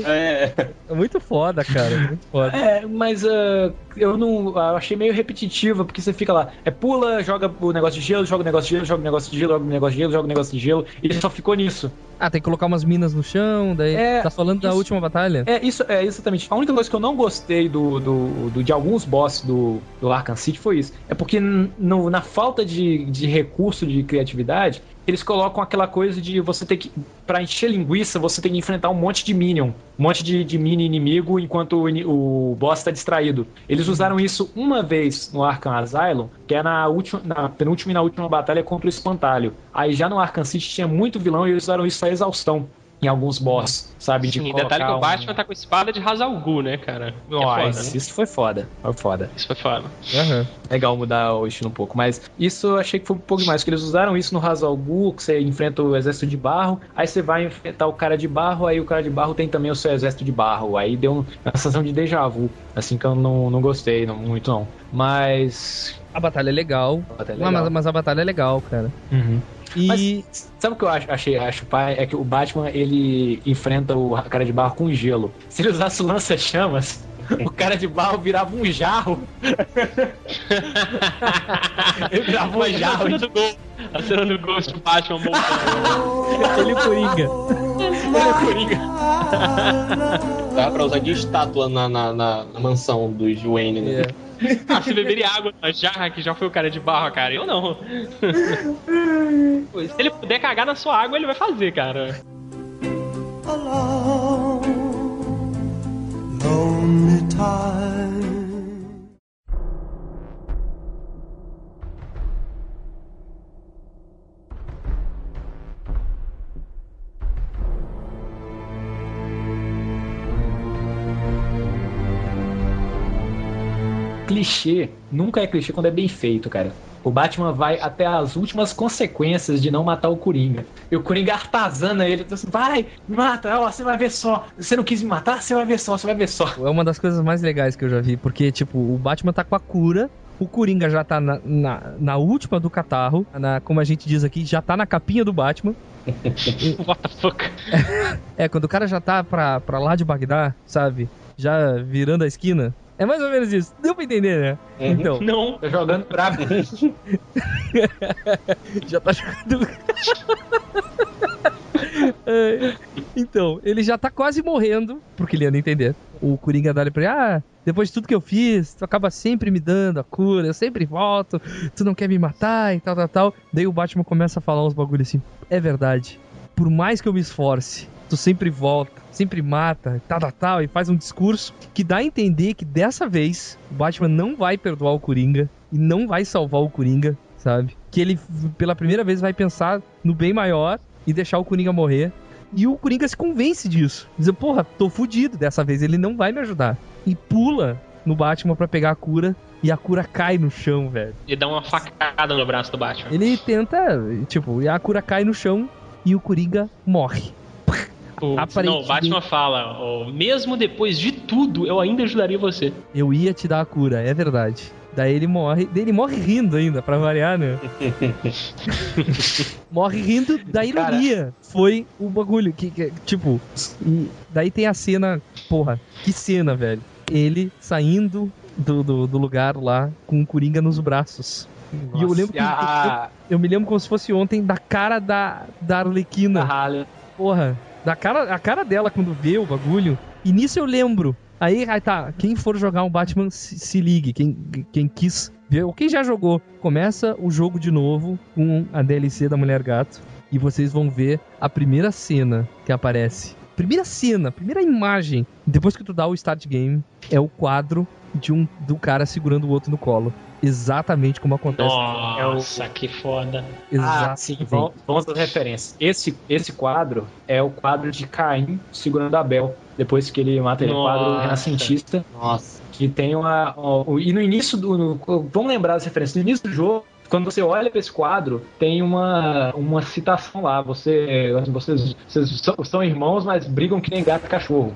É. É muito foda, cara. Muito foda. É, mas ah, eu não. eu achei meio repetitiva, porque você fica lá, é pula, joga o negócio de gelo, joga o negócio de gelo, joga o negócio de gelo, joga o negócio de gelo, joga o negócio de gelo, e ele só ficou nisso. Ah, tem que colocar umas minas no chão, daí. É, tá falando da isso- última batalha? É, isso é exatamente. A única coisa que eu não gostei do, do, do- de alguns bosses do, do Arkham City foi isso. É porque no- na falta de, de recurso de criatividade, eles colocam aquela coisa de você ter que. Pra encher linguiça, você tem que enfrentar um monte de minion. Um monte de, de mini inimigo enquanto o, o boss tá distraído. Eles usaram isso uma vez no Arkham Asylum, que é na, última, na penúltima e na última batalha contra o Espantalho. Aí já no Arkham City tinha muito vilão e eles usaram isso a exaustão. Em alguns boss, sabe? De Sim, detalhe que o um- Batman tá com espada de Hazalgu, né, cara? Que é Nossa, foda, né? isso foi foda. Foi foda. Isso foi foda. Aham. Legal mudar o estilo um pouco, mas isso eu achei que foi um pouco demais, porque eles usaram isso no Hazal Gu, que você enfrenta o exército de barro, aí você vai enfrentar o cara de barro, aí o cara de barro tem também o seu exército de barro, aí deu um- uma sensação de déjà vu, assim que eu não, não gostei não, muito não. Mas... A batalha é legal. batalha é Mas- legal. Mas, mas a batalha é legal, cara. Uhum. E. Mas sabe o que eu acho, achei, acho pai? É que o Batman ele enfrenta o cara de barro com gelo. Se ele usasse o lança-chamas, o cara de barro virava um jarro. ele virava um Imagina a jarro. cena do gol. A cena do Ghost do Batman. Ele é Coringa. Ele é Coringa. Dá pra usar de estátua na, na, na- mansão dos Wayne, né? É. Ah, se beberia água na jarra, que já foi o cara de barro, cara. Eu não. Se ele puder cagar na sua água, ele vai fazer, cara. Lonely time. Clichê nunca é clichê quando é bem feito, cara. O Batman vai até as últimas consequências de não matar o Coringa. E o Coringa artazana ele, então assim, vai, me mata, ó, você vai ver só. Você não quis me matar, você vai ver só, você vai ver só. É uma das coisas mais legais que eu já vi, porque, tipo, o Batman tá com a cura, o Coringa já tá na, na, na última do catarro, na, como a gente diz aqui, já tá na capinha do Batman. What the fuck? É, quando o cara já tá pra, pra lá de Bagdá, sabe? Já virando a esquina. É mais ou menos isso. Deu pra entender, né? Então, Não. Tá jogando brabo. já tá jogando. É, então, ele já tá quase morrendo, porque ele ia não entender. O Coringa dá pra ele, ah, depois de tudo que eu fiz, tu acaba sempre me dando a cura, eu sempre volto, tu não quer me matar e tal, tal, tal. Daí o Batman começa a falar uns bagulhos assim, é verdade, por mais que eu me esforce, tu sempre volta, sempre mata, tal, tal, tal, e faz um discurso que dá a entender que dessa vez o Batman não vai perdoar o Coringa e não vai salvar o Coringa, sabe? Que ele, pela primeira vez, vai pensar no bem maior e deixar o Coringa morrer. E o Coringa se convence disso. Dizer, porra, tô fudido dessa vez, ele não vai me ajudar. E pula no Batman para pegar a cura e a cura cai no chão, velho. E dá uma facada no braço do Batman. Ele tenta, tipo, e a cura cai no chão e o Coringa morre. O, não, o Batman fala, oh, mesmo depois de tudo, eu ainda ajudaria você. Eu ia te dar a cura, é verdade. Daí ele morre. Daí ele morre rindo ainda, pra variar, né? morre rindo da ironia. Cara. Foi o bagulho. Que, que, tipo, e daí tem a cena. Porra, que cena, velho. Ele saindo do, do, do lugar lá com o Coringa nos braços. Nossa, e eu lembro que. Eu, eu, me lembro como se fosse ontem da cara da, da Arlequina. Porra, da cara, a cara dela quando vê o bagulho. E nisso eu lembro Aí, aí tá, quem for jogar um Batman, se, se ligue. Quem, quem quis ver, ou quem já jogou, começa o jogo de novo com a DLC da Mulher Gato. E vocês vão ver a primeira cena que aparece. Primeira cena, primeira imagem, depois que tu dá o start game, é o quadro de um do cara segurando o outro no colo. Exatamente como acontece. Nossa, é o... que foda. Exato. Ah, sim, vamos, vamos às referências. Esse, esse quadro é o quadro de Caim segurando Abel depois que ele mata ele. É quadro renascentista. Nossa. Que tem uma. uma e no início do. No, vamos lembrar as referências. No início do jogo, quando você olha para esse quadro, tem uma, uma citação lá. Você, vocês, vocês são, são irmãos, mas brigam que nem gato e cachorro.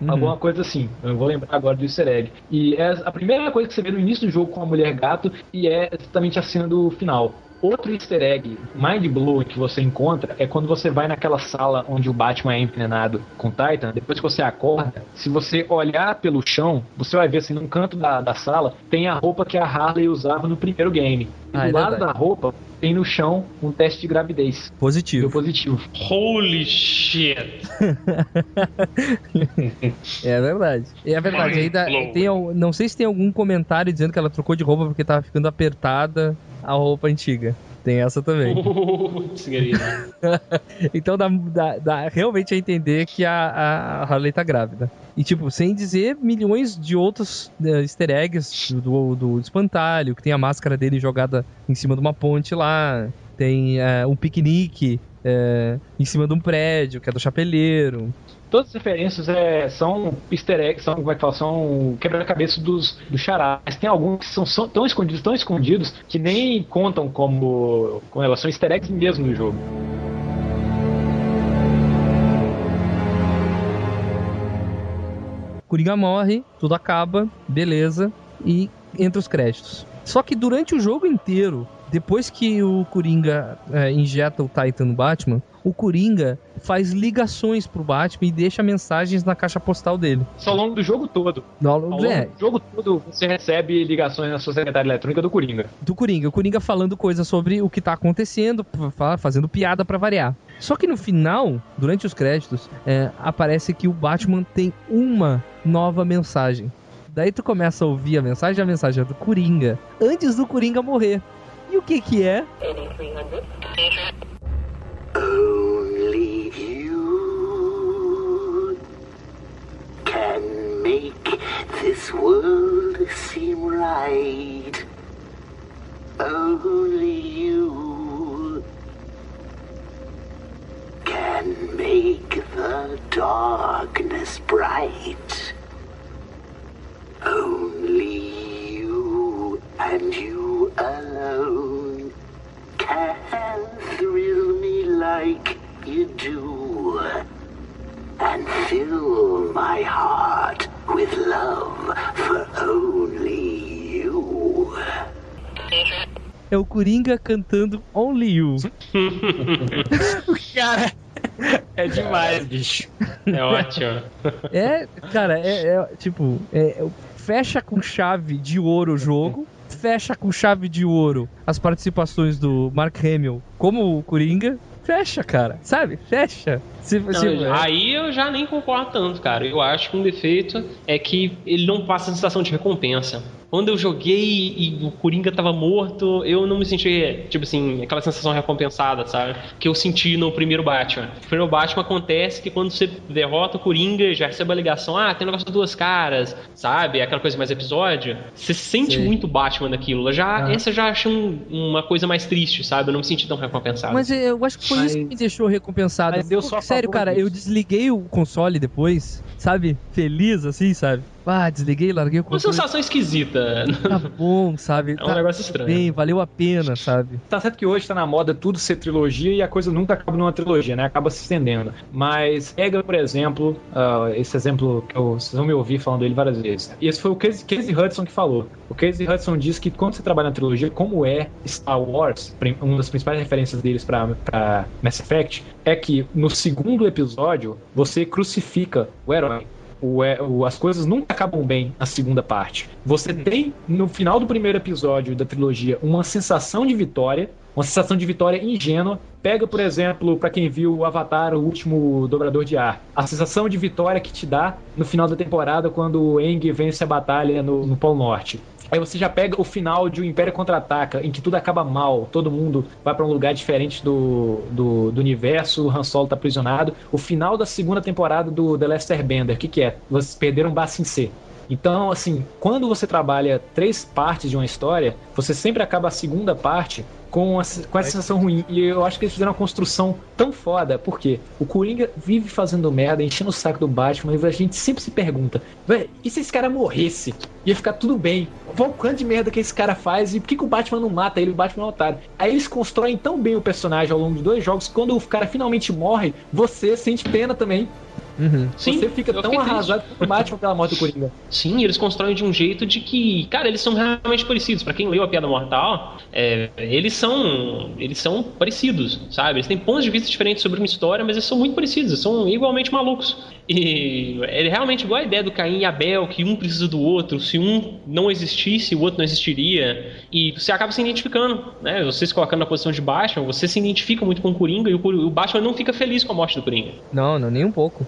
Uhum. Alguma coisa assim. Eu vou lembrar agora do easter egg. E é a primeira coisa que você vê no início do jogo com a mulher gato e é exatamente a cena do final. Outro easter egg mind blowing que você encontra é quando você vai naquela sala onde o Batman é envenenado com Titan. Depois que você acorda, se você olhar pelo chão, você vai ver assim, num canto da, da sala, tem a roupa que a Harley usava no primeiro game. E ah, do é lado verdade. da roupa tem no chão um teste de gravidez. Positivo. Deu positivo. Holy shit! é verdade. É verdade. Ainda tem, não sei se tem algum comentário dizendo que ela trocou de roupa porque tava ficando apertada a roupa antiga. Tem essa também. então dá, dá, dá, realmente a entender que a, a Harley tá grávida. E, tipo, sem dizer milhões de outros uh, easter eggs do, do espantalho, que tem a máscara dele jogada em cima de uma ponte lá, tem uh, um piquenique uh, em cima de um prédio, que é do chapeleiro todas as referências é, são easter eggs, são, como é que fala, são quebra-cabeça dos, do Chará. Mas tem alguns que são, são, tão escondidos, tão escondidos, que nem contam como, como elas são easter eggs mesmo no jogo. Coringa morre, tudo acaba, beleza, e entra os créditos. Só que durante o jogo inteiro, depois que o Coringa é, injeta o Titan no Batman, o Coringa faz ligações pro Batman e deixa mensagens na caixa postal dele. Só ao longo do jogo todo. No, ao longo é. do jogo todo você recebe ligações na sua secretária eletrônica do Coringa. Do Coringa. O Coringa falando coisas sobre o que tá acontecendo, fazendo piada para variar. Só que no final, durante os créditos, é, aparece que o Batman tem uma nova mensagem. Daí tu começa a ouvir a mensagem, a mensagem é do Coringa, antes do Coringa morrer. E o que que é? Only you can make this world seem right. Only you can make the darkness bright. É o Coringa cantando Only You. Cara, é demais, bicho. É ótimo. É, cara, é, é tipo, é, fecha com chave de ouro o jogo, fecha com chave de ouro as participações do Mark Hamill como o Coringa, fecha, cara. Sabe? Fecha. Se, Não, se- aí eu já nem concordo tanto, cara. Eu acho que um defeito é que ele não passa a sensação de recompensa. Quando eu joguei e o Coringa tava morto, eu não me senti, tipo assim, aquela sensação recompensada, sabe? Que eu senti no primeiro Batman. No primeiro Batman acontece que quando você derrota o Coringa, já recebe a ligação, ah, tem um negócio de duas caras, sabe? Aquela coisa mais episódio. Você sente Sei. muito Batman naquilo. Já, Ah. Essa eu já achei um- uma coisa mais triste, sabe? Eu não me senti tão recompensado. Mas eu acho que foi isso que me deixou recompensado. Mas eu sou a Sério, cara, eu desliguei o console depois, sabe? Feliz assim, sabe? Ah, desliguei, larguei o Uma console. sensação esquisita. Tá bom, sabe? É um Tá negócio estranho. Bem, valeu a pena, sabe? Tá certo que hoje tá na moda tudo ser trilogia e a coisa nunca acaba numa trilogia, né? Acaba se estendendo. Mas pega, por exemplo, ah, esse exemplo que eu- vocês vão me ouvir falando dele várias vezes. E esse foi o Casey, Casey Hudson que falou. O Casey Hudson diz que quando você trabalha na trilogia, como é Star Wars, uma das principais referências deles pra, pra Mass Effect, é que no segundo episódio você crucifica o herói. O, é- o- as coisas nunca acabam bem na segunda parte. Você tem, no final do primeiro episódio da trilogia, uma sensação de vitória, uma sensação de vitória ingênua. Pega, por exemplo, pra quem viu o Avatar, o último dobrador de ar, a sensação de vitória que te dá no final da temporada quando o Aang vence a batalha no, no Polo Norte. Aí você já pega o final de O Império Contra-Ataca, em que tudo acaba mal, todo mundo vai pra um lugar diferente do, do, do universo, o Han Solo tá aprisionado. O final da segunda temporada do The Last Airbender, o que que é? Vocês perderam Ba Sing Se. Então, assim, quando você trabalha três partes de uma história, você sempre acaba a segunda parte com, a, com essa sensação ruim. E eu acho que eles fizeram uma construção tão foda, porque o Coringa vive fazendo merda, enchendo o saco do Batman, e a gente sempre se pergunta, e se esse cara morresse? Ia ficar tudo bem. Qual o quanto de merda que esse cara faz e por que, que o Batman não mata ele? O Batman é um otário. Aí eles constroem tão bem o personagem ao longo de dois jogos que quando o cara finalmente morre, você sente pena também. Uhum. Sim, você fica tão triste. arrasado com o Batman pela morte do Coringa. Sim, eles constroem de um jeito de que, cara, eles são realmente parecidos. Pra quem leu a Piada Mortal, é, eles são eles são parecidos, sabe? Eles têm pontos de vista diferentes sobre uma história, mas eles são muito parecidos, eles são igualmente malucos. E é realmente igual a ideia do Caim e Abel, que um precisa do outro. Se um não existisse, o outro não existiria. E você acaba se identificando, né? Você se colocando na posição de Batman, você se identifica muito com o Coringa e o, o Batman não fica feliz com a morte do Coringa. Não, não, nem um pouco.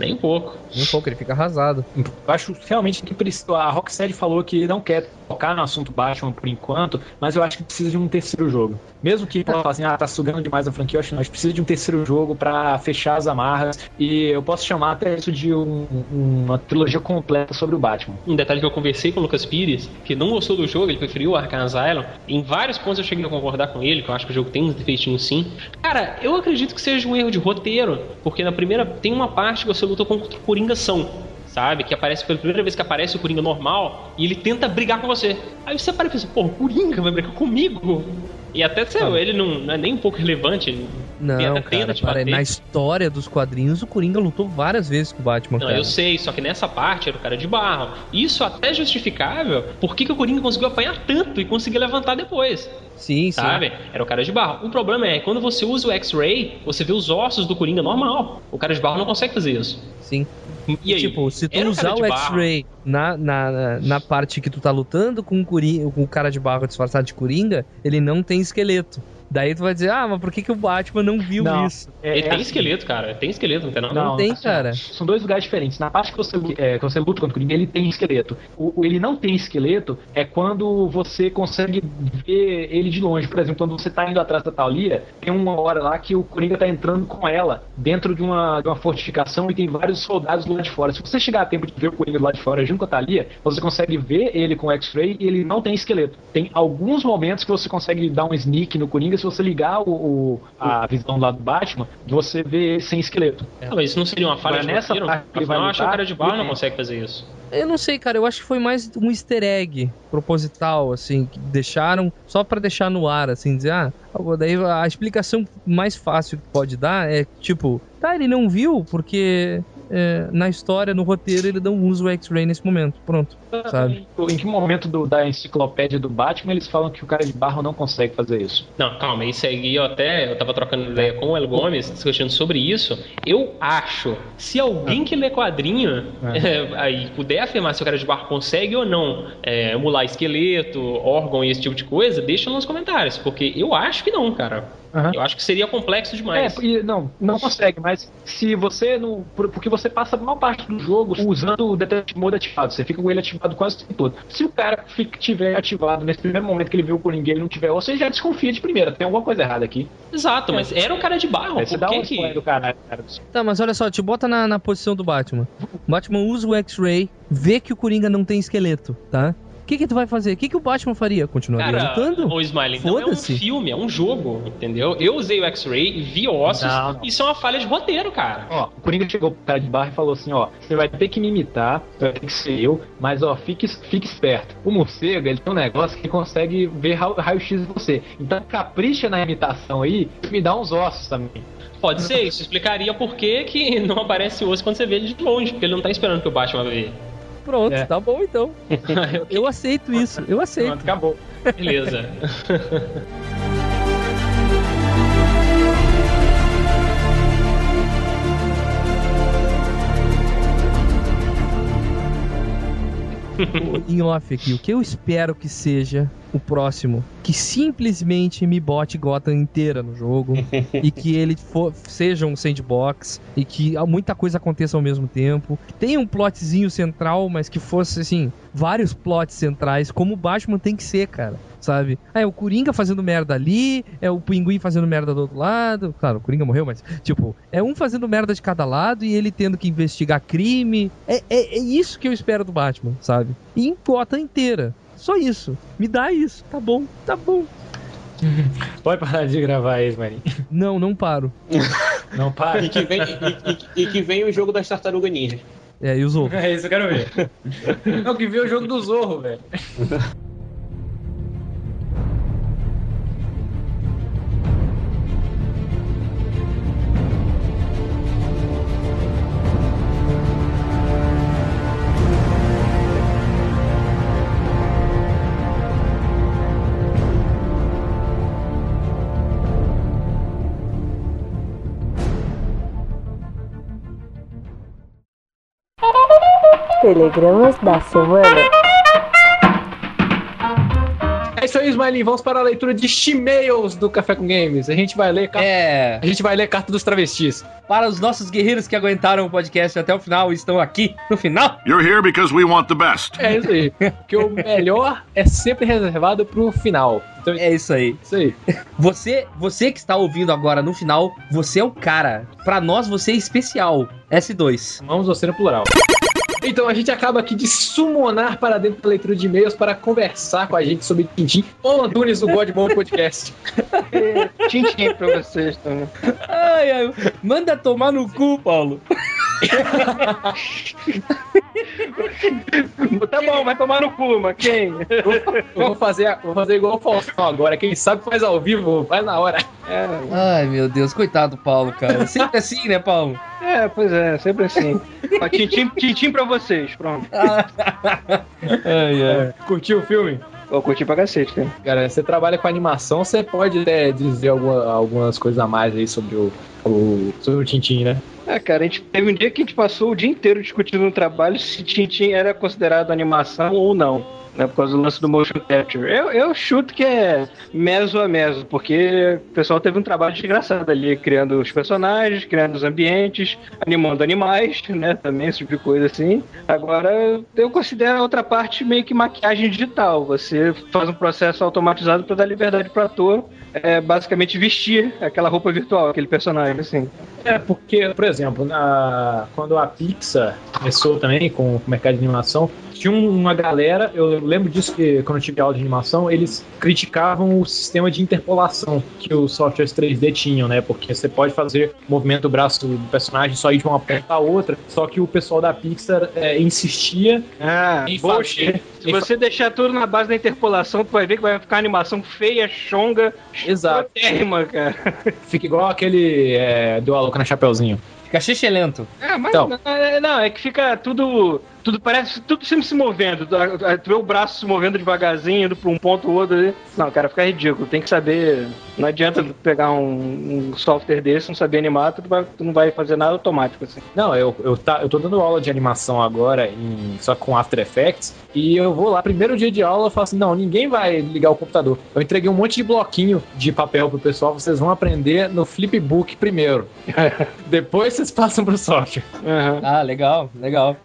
Nem um pouco. Nem um pouco, ele fica arrasado. Eu acho realmente que precisa. A Rocksteady falou que não quer tocar no assunto Batman por enquanto, mas eu acho que precisa de um terceiro jogo. Mesmo que ela fale assim, ah, tá sugando demais a franquia, eu acho que gente precisa de um terceiro jogo pra fechar as amarras. E eu posso chamar até isso de um- uma trilogia completa sobre o Batman. Um detalhe que eu conversei com o Lucas Pires, que não gostou do jogo, ele preferiu o Arkham Asylum. Em vários pontos eu cheguei a concordar com ele, que eu acho que o jogo tem uns defeitinhos sim. Cara, eu acredito que seja um erro de roteiro, porque na primeira tem uma parte que você luta contra o Coringa são. Sabe? Que aparece pela primeira vez que aparece o Coringa normal e ele tenta brigar com você. Aí você para e pensa, pô, o Coringa vai brigar comigo? E até se ele não, não é nem um pouco relevante, ele Não, cara, tenta te na história dos quadrinhos, o Coringa lutou várias vezes com o Batman, Não, cara. eu sei, só que nessa parte era o cara de barro. Isso até é justificável. Por que, que o Coringa conseguiu apanhar tanto e conseguir levantar depois? Sim, sim. Sabe? Era o cara de barro. O problema é, quando você usa o X-Ray, você vê os ossos do Coringa normal. O cara de barro não consegue fazer isso. Sim. E aí? Tipo, se tu usar o barro. X-Ray na, na, na- parte que tu tá lutando com o, com o cara de barro disfarçado de Coringa, ele não tem esqueleto. Daí tu vai dizer, ah, mas por que, que o Batman não viu Não. isso? É- Ele é tem assim. esqueleto, cara. Tem esqueleto, não tem não? Não tem, assim, cara. São dois lugares diferentes. Na parte que você, é, que você luta contra o Coringa, ele tem esqueleto. O, o ele não tem esqueleto é quando você consegue ver ele de longe. Por exemplo, quando você tá indo atrás da Thalia, tem uma hora lá que o Coringa tá entrando com ela dentro de uma, de uma fortificação e tem vários soldados do lado de fora. Se você chegar a tempo de ver o Coringa do lado de fora junto com a Thalia, você consegue ver ele com o X-Ray e ele não tem esqueleto. Tem alguns momentos que você consegue dar um sneak no Coringa se você ligar o, o- a visão lá do Batman, você vê ele sem esqueleto. Ah, mas isso não seria uma falha de nessa roteiro? parte que ele vai Afinal, eu acho que o lutar, cara de barro não ele- consegue fazer isso. Eu não sei, cara. Eu acho que foi mais um easter egg proposital, assim, que deixaram só pra deixar no ar, assim, dizer, ah, daí a explicação mais fácil que pode dar é tipo, tá, ele não viu porque é, na história, no roteiro, ele não usa o X-Ray nesse momento. Pronto, sabe? Em que momento do- da enciclopédia do Batman eles falam que o cara de barro não consegue fazer isso? Não, calma, isso aí eu até eu tava trocando ideia com o El Gomes, discutindo sobre isso. Eu acho, se alguém que lê quadrinho é, aí puder afirmar se o cara de barro consegue ou não é, emular esqueleto, órgão e esse tipo de coisa, deixa nos comentários, porque eu acho que não, cara. Aham. Eu acho que seria complexo demais. É, e não, não consegue, mas se você não. por- Porque você passa a maior parte do jogo usando o Detective Mode ativado, você fica com ele ativado quase o tempo todo. Se o cara fica, tiver ativado nesse primeiro momento que ele viu o Coringa e ele não tiver, você já desconfia de primeira, tem alguma coisa errada aqui. Exato, mas era o cara de barro. Você dá que um que... spoiler do caralho, cara. Tá, mas olha só, te bota na, na posição do Batman. O Batman usa o X-Ray, vê que o Coringa não tem esqueleto, tá? O que que tu vai fazer? O que que o Batman faria? Continuaria Cara, lutando? o Smiley, não é um Foda-se. filme, é um jogo, entendeu? Eu usei o X-Ray, vi ossos, Não, não. isso é uma falha de roteiro, cara. Ó, o Coringa chegou pro cara de barra e falou assim, ó, você vai ter que me imitar, vai ter que ser eu, mas ó, fique, fique esperto. O morcego, ele tem um negócio que consegue ver ra- raio-x de você. Então capricha na imitação aí, e me dá uns ossos também. Pode ser, isso explicaria por que, que não aparece osso quando você vê ele de longe, porque ele não tá esperando que o Batman ver. Pronto, É. tá bom então. Eu aceito isso, eu aceito. Pronto, acabou. Beleza. em off aqui, o que eu espero que seja o próximo, que simplesmente me bote Gotham inteira no jogo e que ele for, seja um sandbox e que muita coisa aconteça ao mesmo tempo. Tenha um plotzinho central, mas que fosse assim, vários plots centrais, como o Batman tem que ser, cara. Sabe? Ah, é o Coringa fazendo merda ali, é o Pinguim fazendo merda do outro lado. Claro, o Coringa morreu, mas, tipo, é um fazendo merda de cada lado e ele tendo que investigar crime. É, é, é isso que eu espero do Batman, sabe? E em Gotham inteira. Só isso. Me dá isso. Tá bom, tá bom. Pode parar de gravar isso, Marinho. Não, não paro. Não para. E que vem, e, e- e que vem o jogo das tartarugas ninja. É, e usou. É isso, eu quero ver. Não, que vê o jogo do Zorro, velho. Telegramas da semana. É isso aí, Smiley. Vamos para a leitura de e-mails do Café com Games. A gente vai ler carta, É, a gente vai ler carta dos travestis. para os nossos guerreiros que aguentaram o podcast até o final e estão aqui no final. You're here because we want the best. É isso aí. Porque o melhor é sempre reservado pro final. Então, é isso aí. isso aí. Você, você que está ouvindo agora no final, você é o cara. Pra nós você é especial. S2. Vamos você no plural. Então a gente acaba aqui de summonar para dentro da leitura de e-mails para conversar com a gente sobre Tintin. Ô Antunes do God Mode Podcast. Tintim pra vocês também. Ai, ai, manda tomar no cu, Paulo. Tá bom, vai tomar no cu, mas quem? Eu vou fazer, vou fazer igual o Faustão agora. Quem sabe faz ao vivo, faz na hora. Ai, meu Deus, coitado do Paulo, cara. Sempre assim, né, Paulo? É, pois é, sempre assim. Tintim, tintim pra vocês, pronto. Ai, ai. Curtiu o filme? Eu curti pra cacete, cara. Cara, você trabalha com animação, você pode até dizer alguma- algumas coisas a mais aí sobre o, o, sobre o Tintin, né? É, cara, a gente teve um dia que a gente passou o dia inteiro discutindo no trabalho se Tintim era considerado animação ou não. Né, por causa do lance do motion capture. Eu, eu chuto que é meso a meso, porque o pessoal teve um trabalho desgraçado ali, criando os personagens, criando os ambientes, animando animais, né? Também, esse tipo de coisa assim. Agora, eu considero a outra parte meio que maquiagem digital. Você faz um processo automatizado para dar liberdade para ator, é, basicamente vestir aquela roupa virtual, aquele personagem, assim. É, porque, por exemplo, na, quando a Pixar começou também com o mercado de animação, tinha um, uma galera, eu lembro disso que quando eu tive aula de animação, eles criticavam o sistema de interpolação que os softwares 3D tinham, né? Porque você pode fazer o movimento do braço do personagem só ir de uma ponta a outra, só que o pessoal da Pixar é, insistia Ah, em fazer. Se você deixar tudo na base da interpolação, tu vai ver que vai ficar animação feia, chonga, Exato. escrotérrima, cara. Fica igual aquele é, do Aluca na Chapeuzinho. Fica xixelento. É, mas Então. não, é- não, é que fica tudo tudo parece tudo sempre se movendo. Tu, vê o braço se movendo devagarzinho, indo pra um ponto ou outro ali. Não, cara, fica ridículo. Tem que saber. Não adianta pegar um, um software desse, não saber animar, tu, vai- tu não vai fazer nada automático assim. Não, eu, eu, tá, eu tô dando aula de animação agora, em, só com After Effects, e eu vou lá, primeiro dia de aula, eu falo assim, não, ninguém vai ligar o computador. Eu entreguei um monte de bloquinho de papel pro pessoal, vocês vão aprender no Flipbook primeiro. Depois vocês passam pro software. Ah, legal, legal.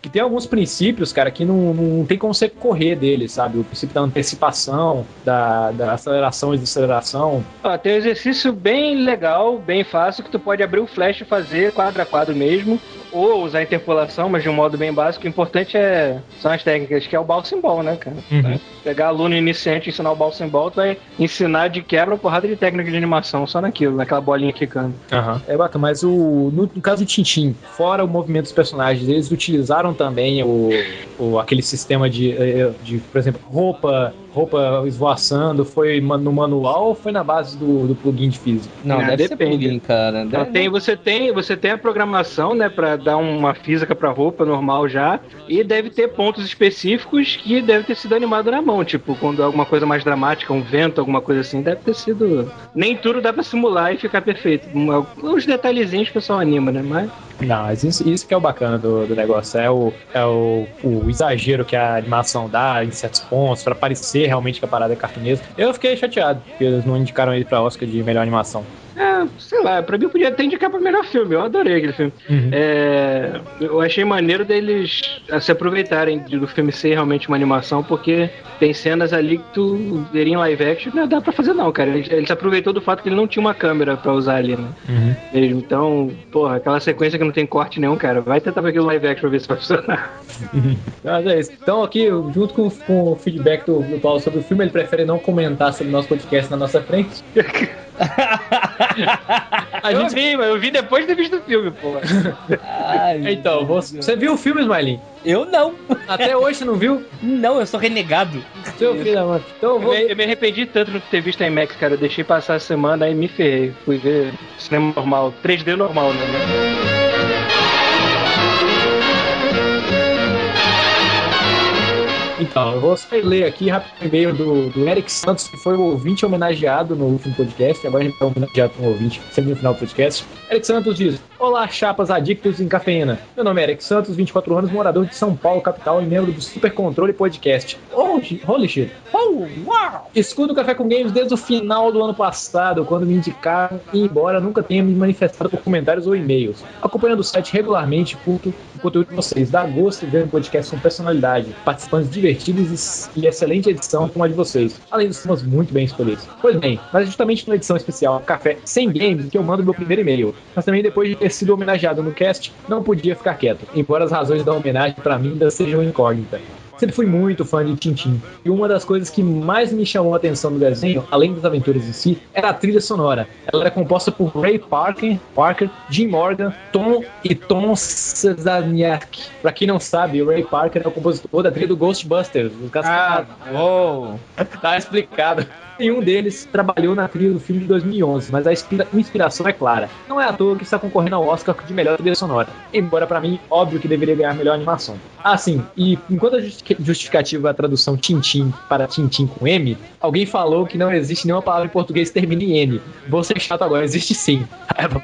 Que tem alguns princípios, cara, que não, não tem como você correr deles, sabe? O princípio da antecipação, da, da aceleração e desaceleração. Ó, tem um exercício bem legal, bem fácil, que tu pode abrir o flash e fazer quadro a quadro mesmo, ou usar interpolação, mas de um modo bem básico. O importante é são as técnicas, que é o ball ball, né, cara? Pegar aluno iniciante e ensinar o ball ball, tu vai ensinar de quebra uma porrada de técnica de animação só naquilo, naquela bolinha quicando. É bacana, mas o, no, no caso do Tintin, fora o movimento dos personagens, eles utilizaram também o, o- aquele sistema de, eh, de, por exemplo, roupa, roupa esvoaçando, foi no manual ou foi na base do, do plugin de física? Não, Ah, deve ser depende. plugin, cara. Não, Deve- tem, você, tem, você tem a programação, né, pra dar uma física pra roupa normal já, e deve ter pontos específicos que deve ter sido animado na mão, tipo, quando é alguma coisa mais dramática, um vento, alguma coisa assim, deve ter sido... Nem tudo dá pra simular e ficar perfeito. Os detalhezinhos que o pessoal anima, né, mas... Não, mas isso, isso que é o bacana do, do negócio, é, o, é o, o exagero que a animação dá em certos pontos, pra parecer realmente que a parada é cartunesca. Eu fiquei chateado, porque eles não indicaram ele pra Oscar de melhor animação. É, sei lá, pra mim podia até indicar pra melhor filme, eu adorei aquele filme. É, eu achei maneiro deles se aproveitarem do filme ser realmente uma animação, porque tem cenas ali que tu veria em live action, não dá pra fazer não, cara. Ele, ele se aproveitou do fato que ele não tinha uma câmera pra usar ali, né? Mesmo. Então, porra, aquela sequência que não tem corte nenhum, cara, vai tentar ver aquilo live action pra ver se vai funcionar. Mas é isso. Então, aqui, junto com, com o feedback do, do Paulo sobre o filme, ele prefere não comentar sobre o nosso podcast na nossa frente. A eu vi, mas eu vi depois de ter visto o filme, porra. então, você, você viu o filme, Smiley? Eu não. Até hoje você não viu? Não, eu sou renegado. Seu filho da mãe. Então eu Eu vou. me, eu me arrependi tanto de não ter visto a IMAX, cara. Eu deixei passar a semana e me ferrei. Fui ver cinema normal, 3D normal, né? Então, eu vou só ler aqui rápido o e-mail do, do Eric Santos, que foi o ouvinte homenageado no último podcast. Agora a gente é homenageado com o ouvinte, sempre no final do podcast. Eric Santos diz: Olá, chapas adictos em cafeína. Meu nome é Eric Santos, 24 anos, morador de São Paulo, capital, e membro do Super Controle Podcast. Oh, holy shit. Escuto o Café com Games desde o final do ano passado, quando me indicaram, e embora nunca tenha me manifestado por comentários ou e-mails. Acompanhando o site regularmente, curto o conteúdo de vocês. Dá gosto ver um podcast com personalidade, participantes divertidos e, excelente edição como a de vocês, além dos temas muito bem escolhidos. Pois bem, mas justamente na edição especial Café Sem Games que eu mando meu primeiro e-mail. Mas também depois de ter sido homenageado no cast, não podia ficar quieto, embora as razões da homenagem para mim ainda sejam incógnitas. Sempre fui muito fã de Tintin. E uma das coisas que mais me chamou a atenção no desenho, além das aventuras em si, era a trilha sonora. Ela era composta por Ray Parker, Parker Jim Morgan, Tom e Tom Cesarniak. Pra quem não sabe, o Ray Parker é o compositor da trilha do Ghostbusters. Os caras Oh. tá explicado. Nenhum deles trabalhou na trilha do filme de 2011, mas a inspira- inspiração é clara. Não é à toa que está concorrendo ao Oscar de melhor trilha sonora. Embora pra mim, óbvio que deveria ganhar melhor animação. Ah, sim, e enquanto a justi- justificativa é a tradução Tintim para Tintim com M, alguém falou que não existe nenhuma palavra em português que termine em N. Vou ser chato agora, existe sim.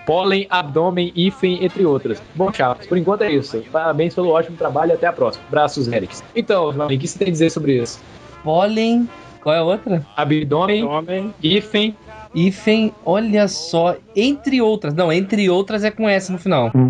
Pólen, abdômen, hífen, entre outras. Bom, chatos, por enquanto é isso. Parabéns pelo ótimo trabalho e até a próxima. Braços, Eric. Então, o que você tem a dizer sobre isso? Pólen. Qual é a outra? Abdômen, Homem. hífen, Hífen, olha só, entre outras. Não, entre outras é com S no final.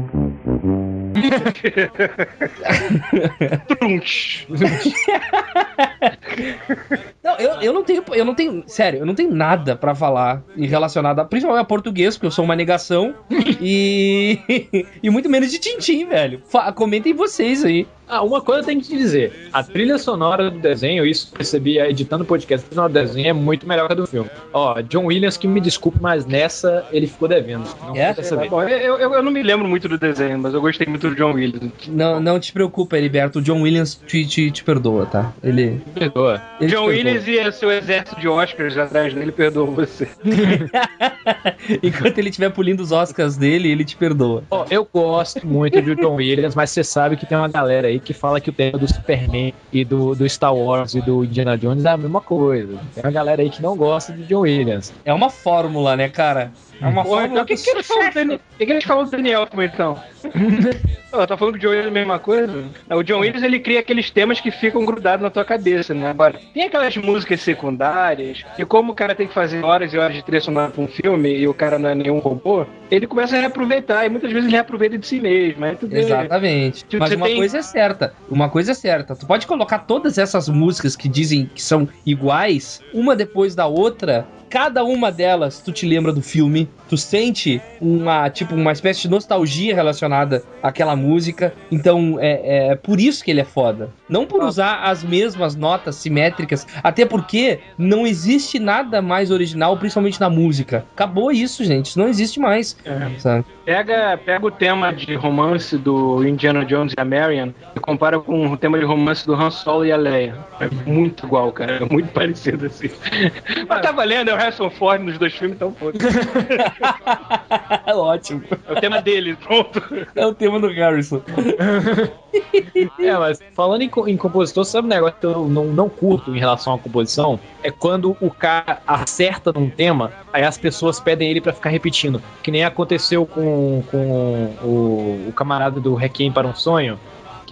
Não, eu, eu não tenho, eu não tenho, sério, eu não tenho nada pra falar em relacionado a, principalmente a português, porque eu sou uma negação e e muito menos de Tintim, velho. Fa- comentem vocês aí. Ah, uma coisa eu tenho que te dizer. A trilha sonora do desenho, isso eu percebi editando o podcast, a trilha sonora do desenho é muito melhor que a do filme. Ó, John Williams, que me desculpe, mas nessa ele ficou devendo. Não É? dessa vez. Bom, eu, eu, eu não me lembro muito do desenho, mas eu gostei muito do John Williams. Não, não te preocupa, Heriberto, o John Williams te, te, te perdoa, tá? Ele Perdoa. Ele John perdoa. Williams e seu exército de Oscars atrás dele perdoam você. Enquanto ele estiver pulindo os Oscars dele, ele te perdoa. Ó, eu gosto muito de John Williams, mas você sabe que tem uma galera aí que fala que o tema do Superman e do, do Star Wars e do Indiana Jones é a mesma coisa. Tem uma galera aí que não gosta de John Williams. É uma fórmula, né, cara? É uma Porra, então o que, que, eles falam do Dani- o que, que eles falam do Daniel como então? Pô, tá falando que o John Williams é a mesma coisa? O John Williams ele cria aqueles temas que ficam grudados na tua cabeça, né? Agora, tem aquelas músicas secundárias, e como o cara tem que fazer horas e horas de trilha sonora pra um filme e o cara não é nenhum robô, ele começa a reaproveitar, e muitas vezes ele reaproveita de si mesmo. Aí tu vê- Exatamente. Tipo, Mas uma tem- coisa é certa. Uma coisa é certa. Tu pode colocar todas essas músicas que dizem que são iguais, uma depois da outra. Cada uma delas, tu te lembra do filme, tu sente uma, tipo, uma espécie de nostalgia relacionada àquela música. Então, é, é por isso que ele é foda. Não por usar as mesmas notas simétricas, até porque não existe nada mais original, principalmente na música. Acabou isso, gente. Isso não existe mais. Sabe? Pega, pega o tema de romance do Indiana Jones e a Marion e compara com o tema de romance do Han Solo e a Leia. É muito igual, cara. É muito parecido assim. Mas tá valendo, é o Harrison Ford nos dois filmes, então foda. É ótimo. É o tema dele, pronto. É o tema do Harrison. É, mas falando em, em compositor, sabe um negócio que eu não, não curto em relação à composição? É quando o cara acerta num tema, aí as pessoas pedem ele pra ficar repetindo. Que nem aconteceu com, com o, o camarada do Requiem para um Sonho.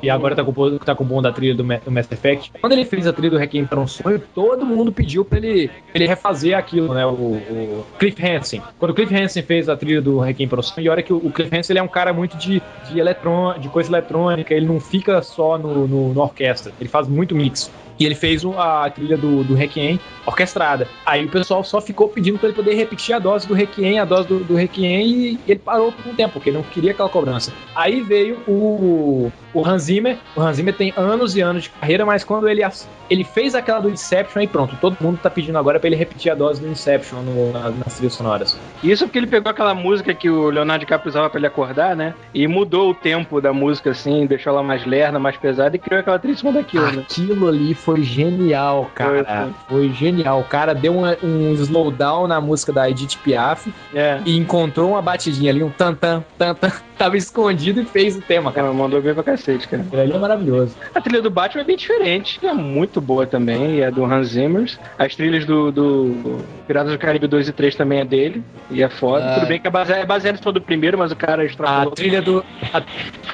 Que agora tá com, tá com o bom da trilha do, Ma- do Mass Effect. Quando ele fez a trilha do Requiem para um Sonho, todo mundo pediu pra ele, ele refazer aquilo, né? O, o Cliff Hansen. Quando o Cliff Hansen fez a trilha do Requiem para um Sonho, e olha que o, o Cliff Hansen ele é um cara muito de, de, eletrô, de coisa eletrônica, ele não fica só no, no, no orquestra, ele faz muito mix. E ele fez a trilha do, do Requiem orquestrada. Aí o pessoal só ficou pedindo pra ele poder repetir a dose do Requiem, a dose do, do Requiem, e ele parou por um tempo, porque ele não queria aquela cobrança. Aí veio o, o Hans Zimmer. O Hans Zimmer tem anos e anos de carreira, mas quando ele, ele fez aquela do Inception, aí pronto, todo mundo tá pedindo agora pra ele repetir a dose do Inception no- na- nas trilhas sonoras. Isso porque ele pegou aquela música que o Leonardo DiCaprio usava pra ele acordar, né? E mudou o tempo da música, assim, deixou ela mais lerna, mais pesada e criou aquela trilha em cima daquilo, né? Aquilo ali foi genial, cara. Foi, genial. O cara deu uma- um slowdown na música da Edith Piaf É. e encontrou uma batidinha ali, um tan-tan, tan-tan. Tava escondido e fez o tema, cara. Ela mandou bem pra cacete, cara. Ele é maravilhoso. A trilha do Batman é bem diferente, é muito boa também, e é do Hans Zimmer. As trilhas do, do Piratas do Caribe 2 e 3 também é dele, e é foda. Ah. Tudo bem que é baseado, é baseado só do primeiro, mas o cara A extrapolou. trilha do. a-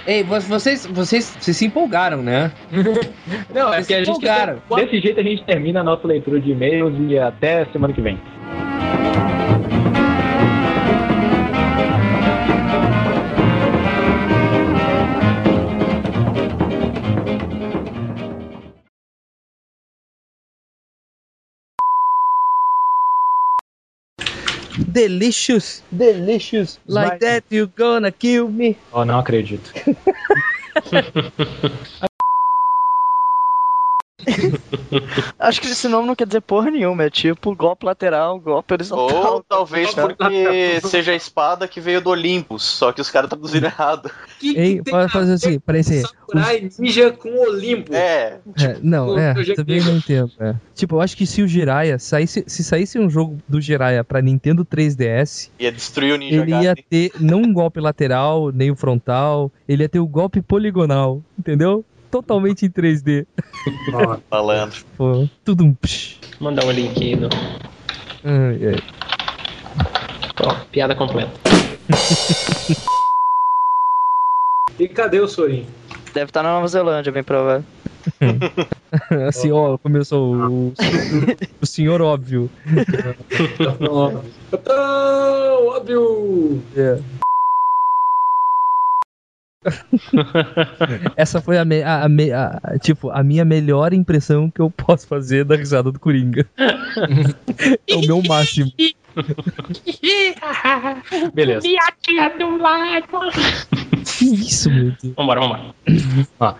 Ei, vo- vocês, vocês, vocês se empolgaram, né? Não, é que a gente. empolgaram. Desse jeito a gente termina a nossa leitura de e-mails e até semana que vem. Delicious, delicious. Like that you gonna kill me. Oh, não acredito. Acho que esse nome não quer dizer porra nenhuma, é tipo golpe lateral, golpe horizontal. Ou talvez porque seja a espada que veio do Olympus, só que os caras traduziram errado. Ei, pode fazer assim, parece. Samurai Ninja com Olimpo. É. É, não, é, eu já- também não entendo. é. Tipo, eu acho que se o Jiraiya saísse, se saísse um jogo do Jiraiya pra Nintendo 3DS, Ia destruir o Ninja ele ia ter não um golpe lateral, nem o frontal, ele ia ter o golpe poligonal, entendeu? Totalmente em 3D. Malandro. Pô, tudo um psh. Mandar um link aí do. Ai, ai. Ó, piada completa. E cadê o Sorin? Deve estar na Nova Zelândia, bem provável. Assim, ó, começou o, o senhor óbvio. Então, óbvio! É. Essa foi a, me- a- a me- a- tipo, a minha melhor impressão que eu posso fazer da risada do Coringa. é o meu máximo. Beleza. Do lado. Que isso, meu Deus. Vambora, vambora. Ó.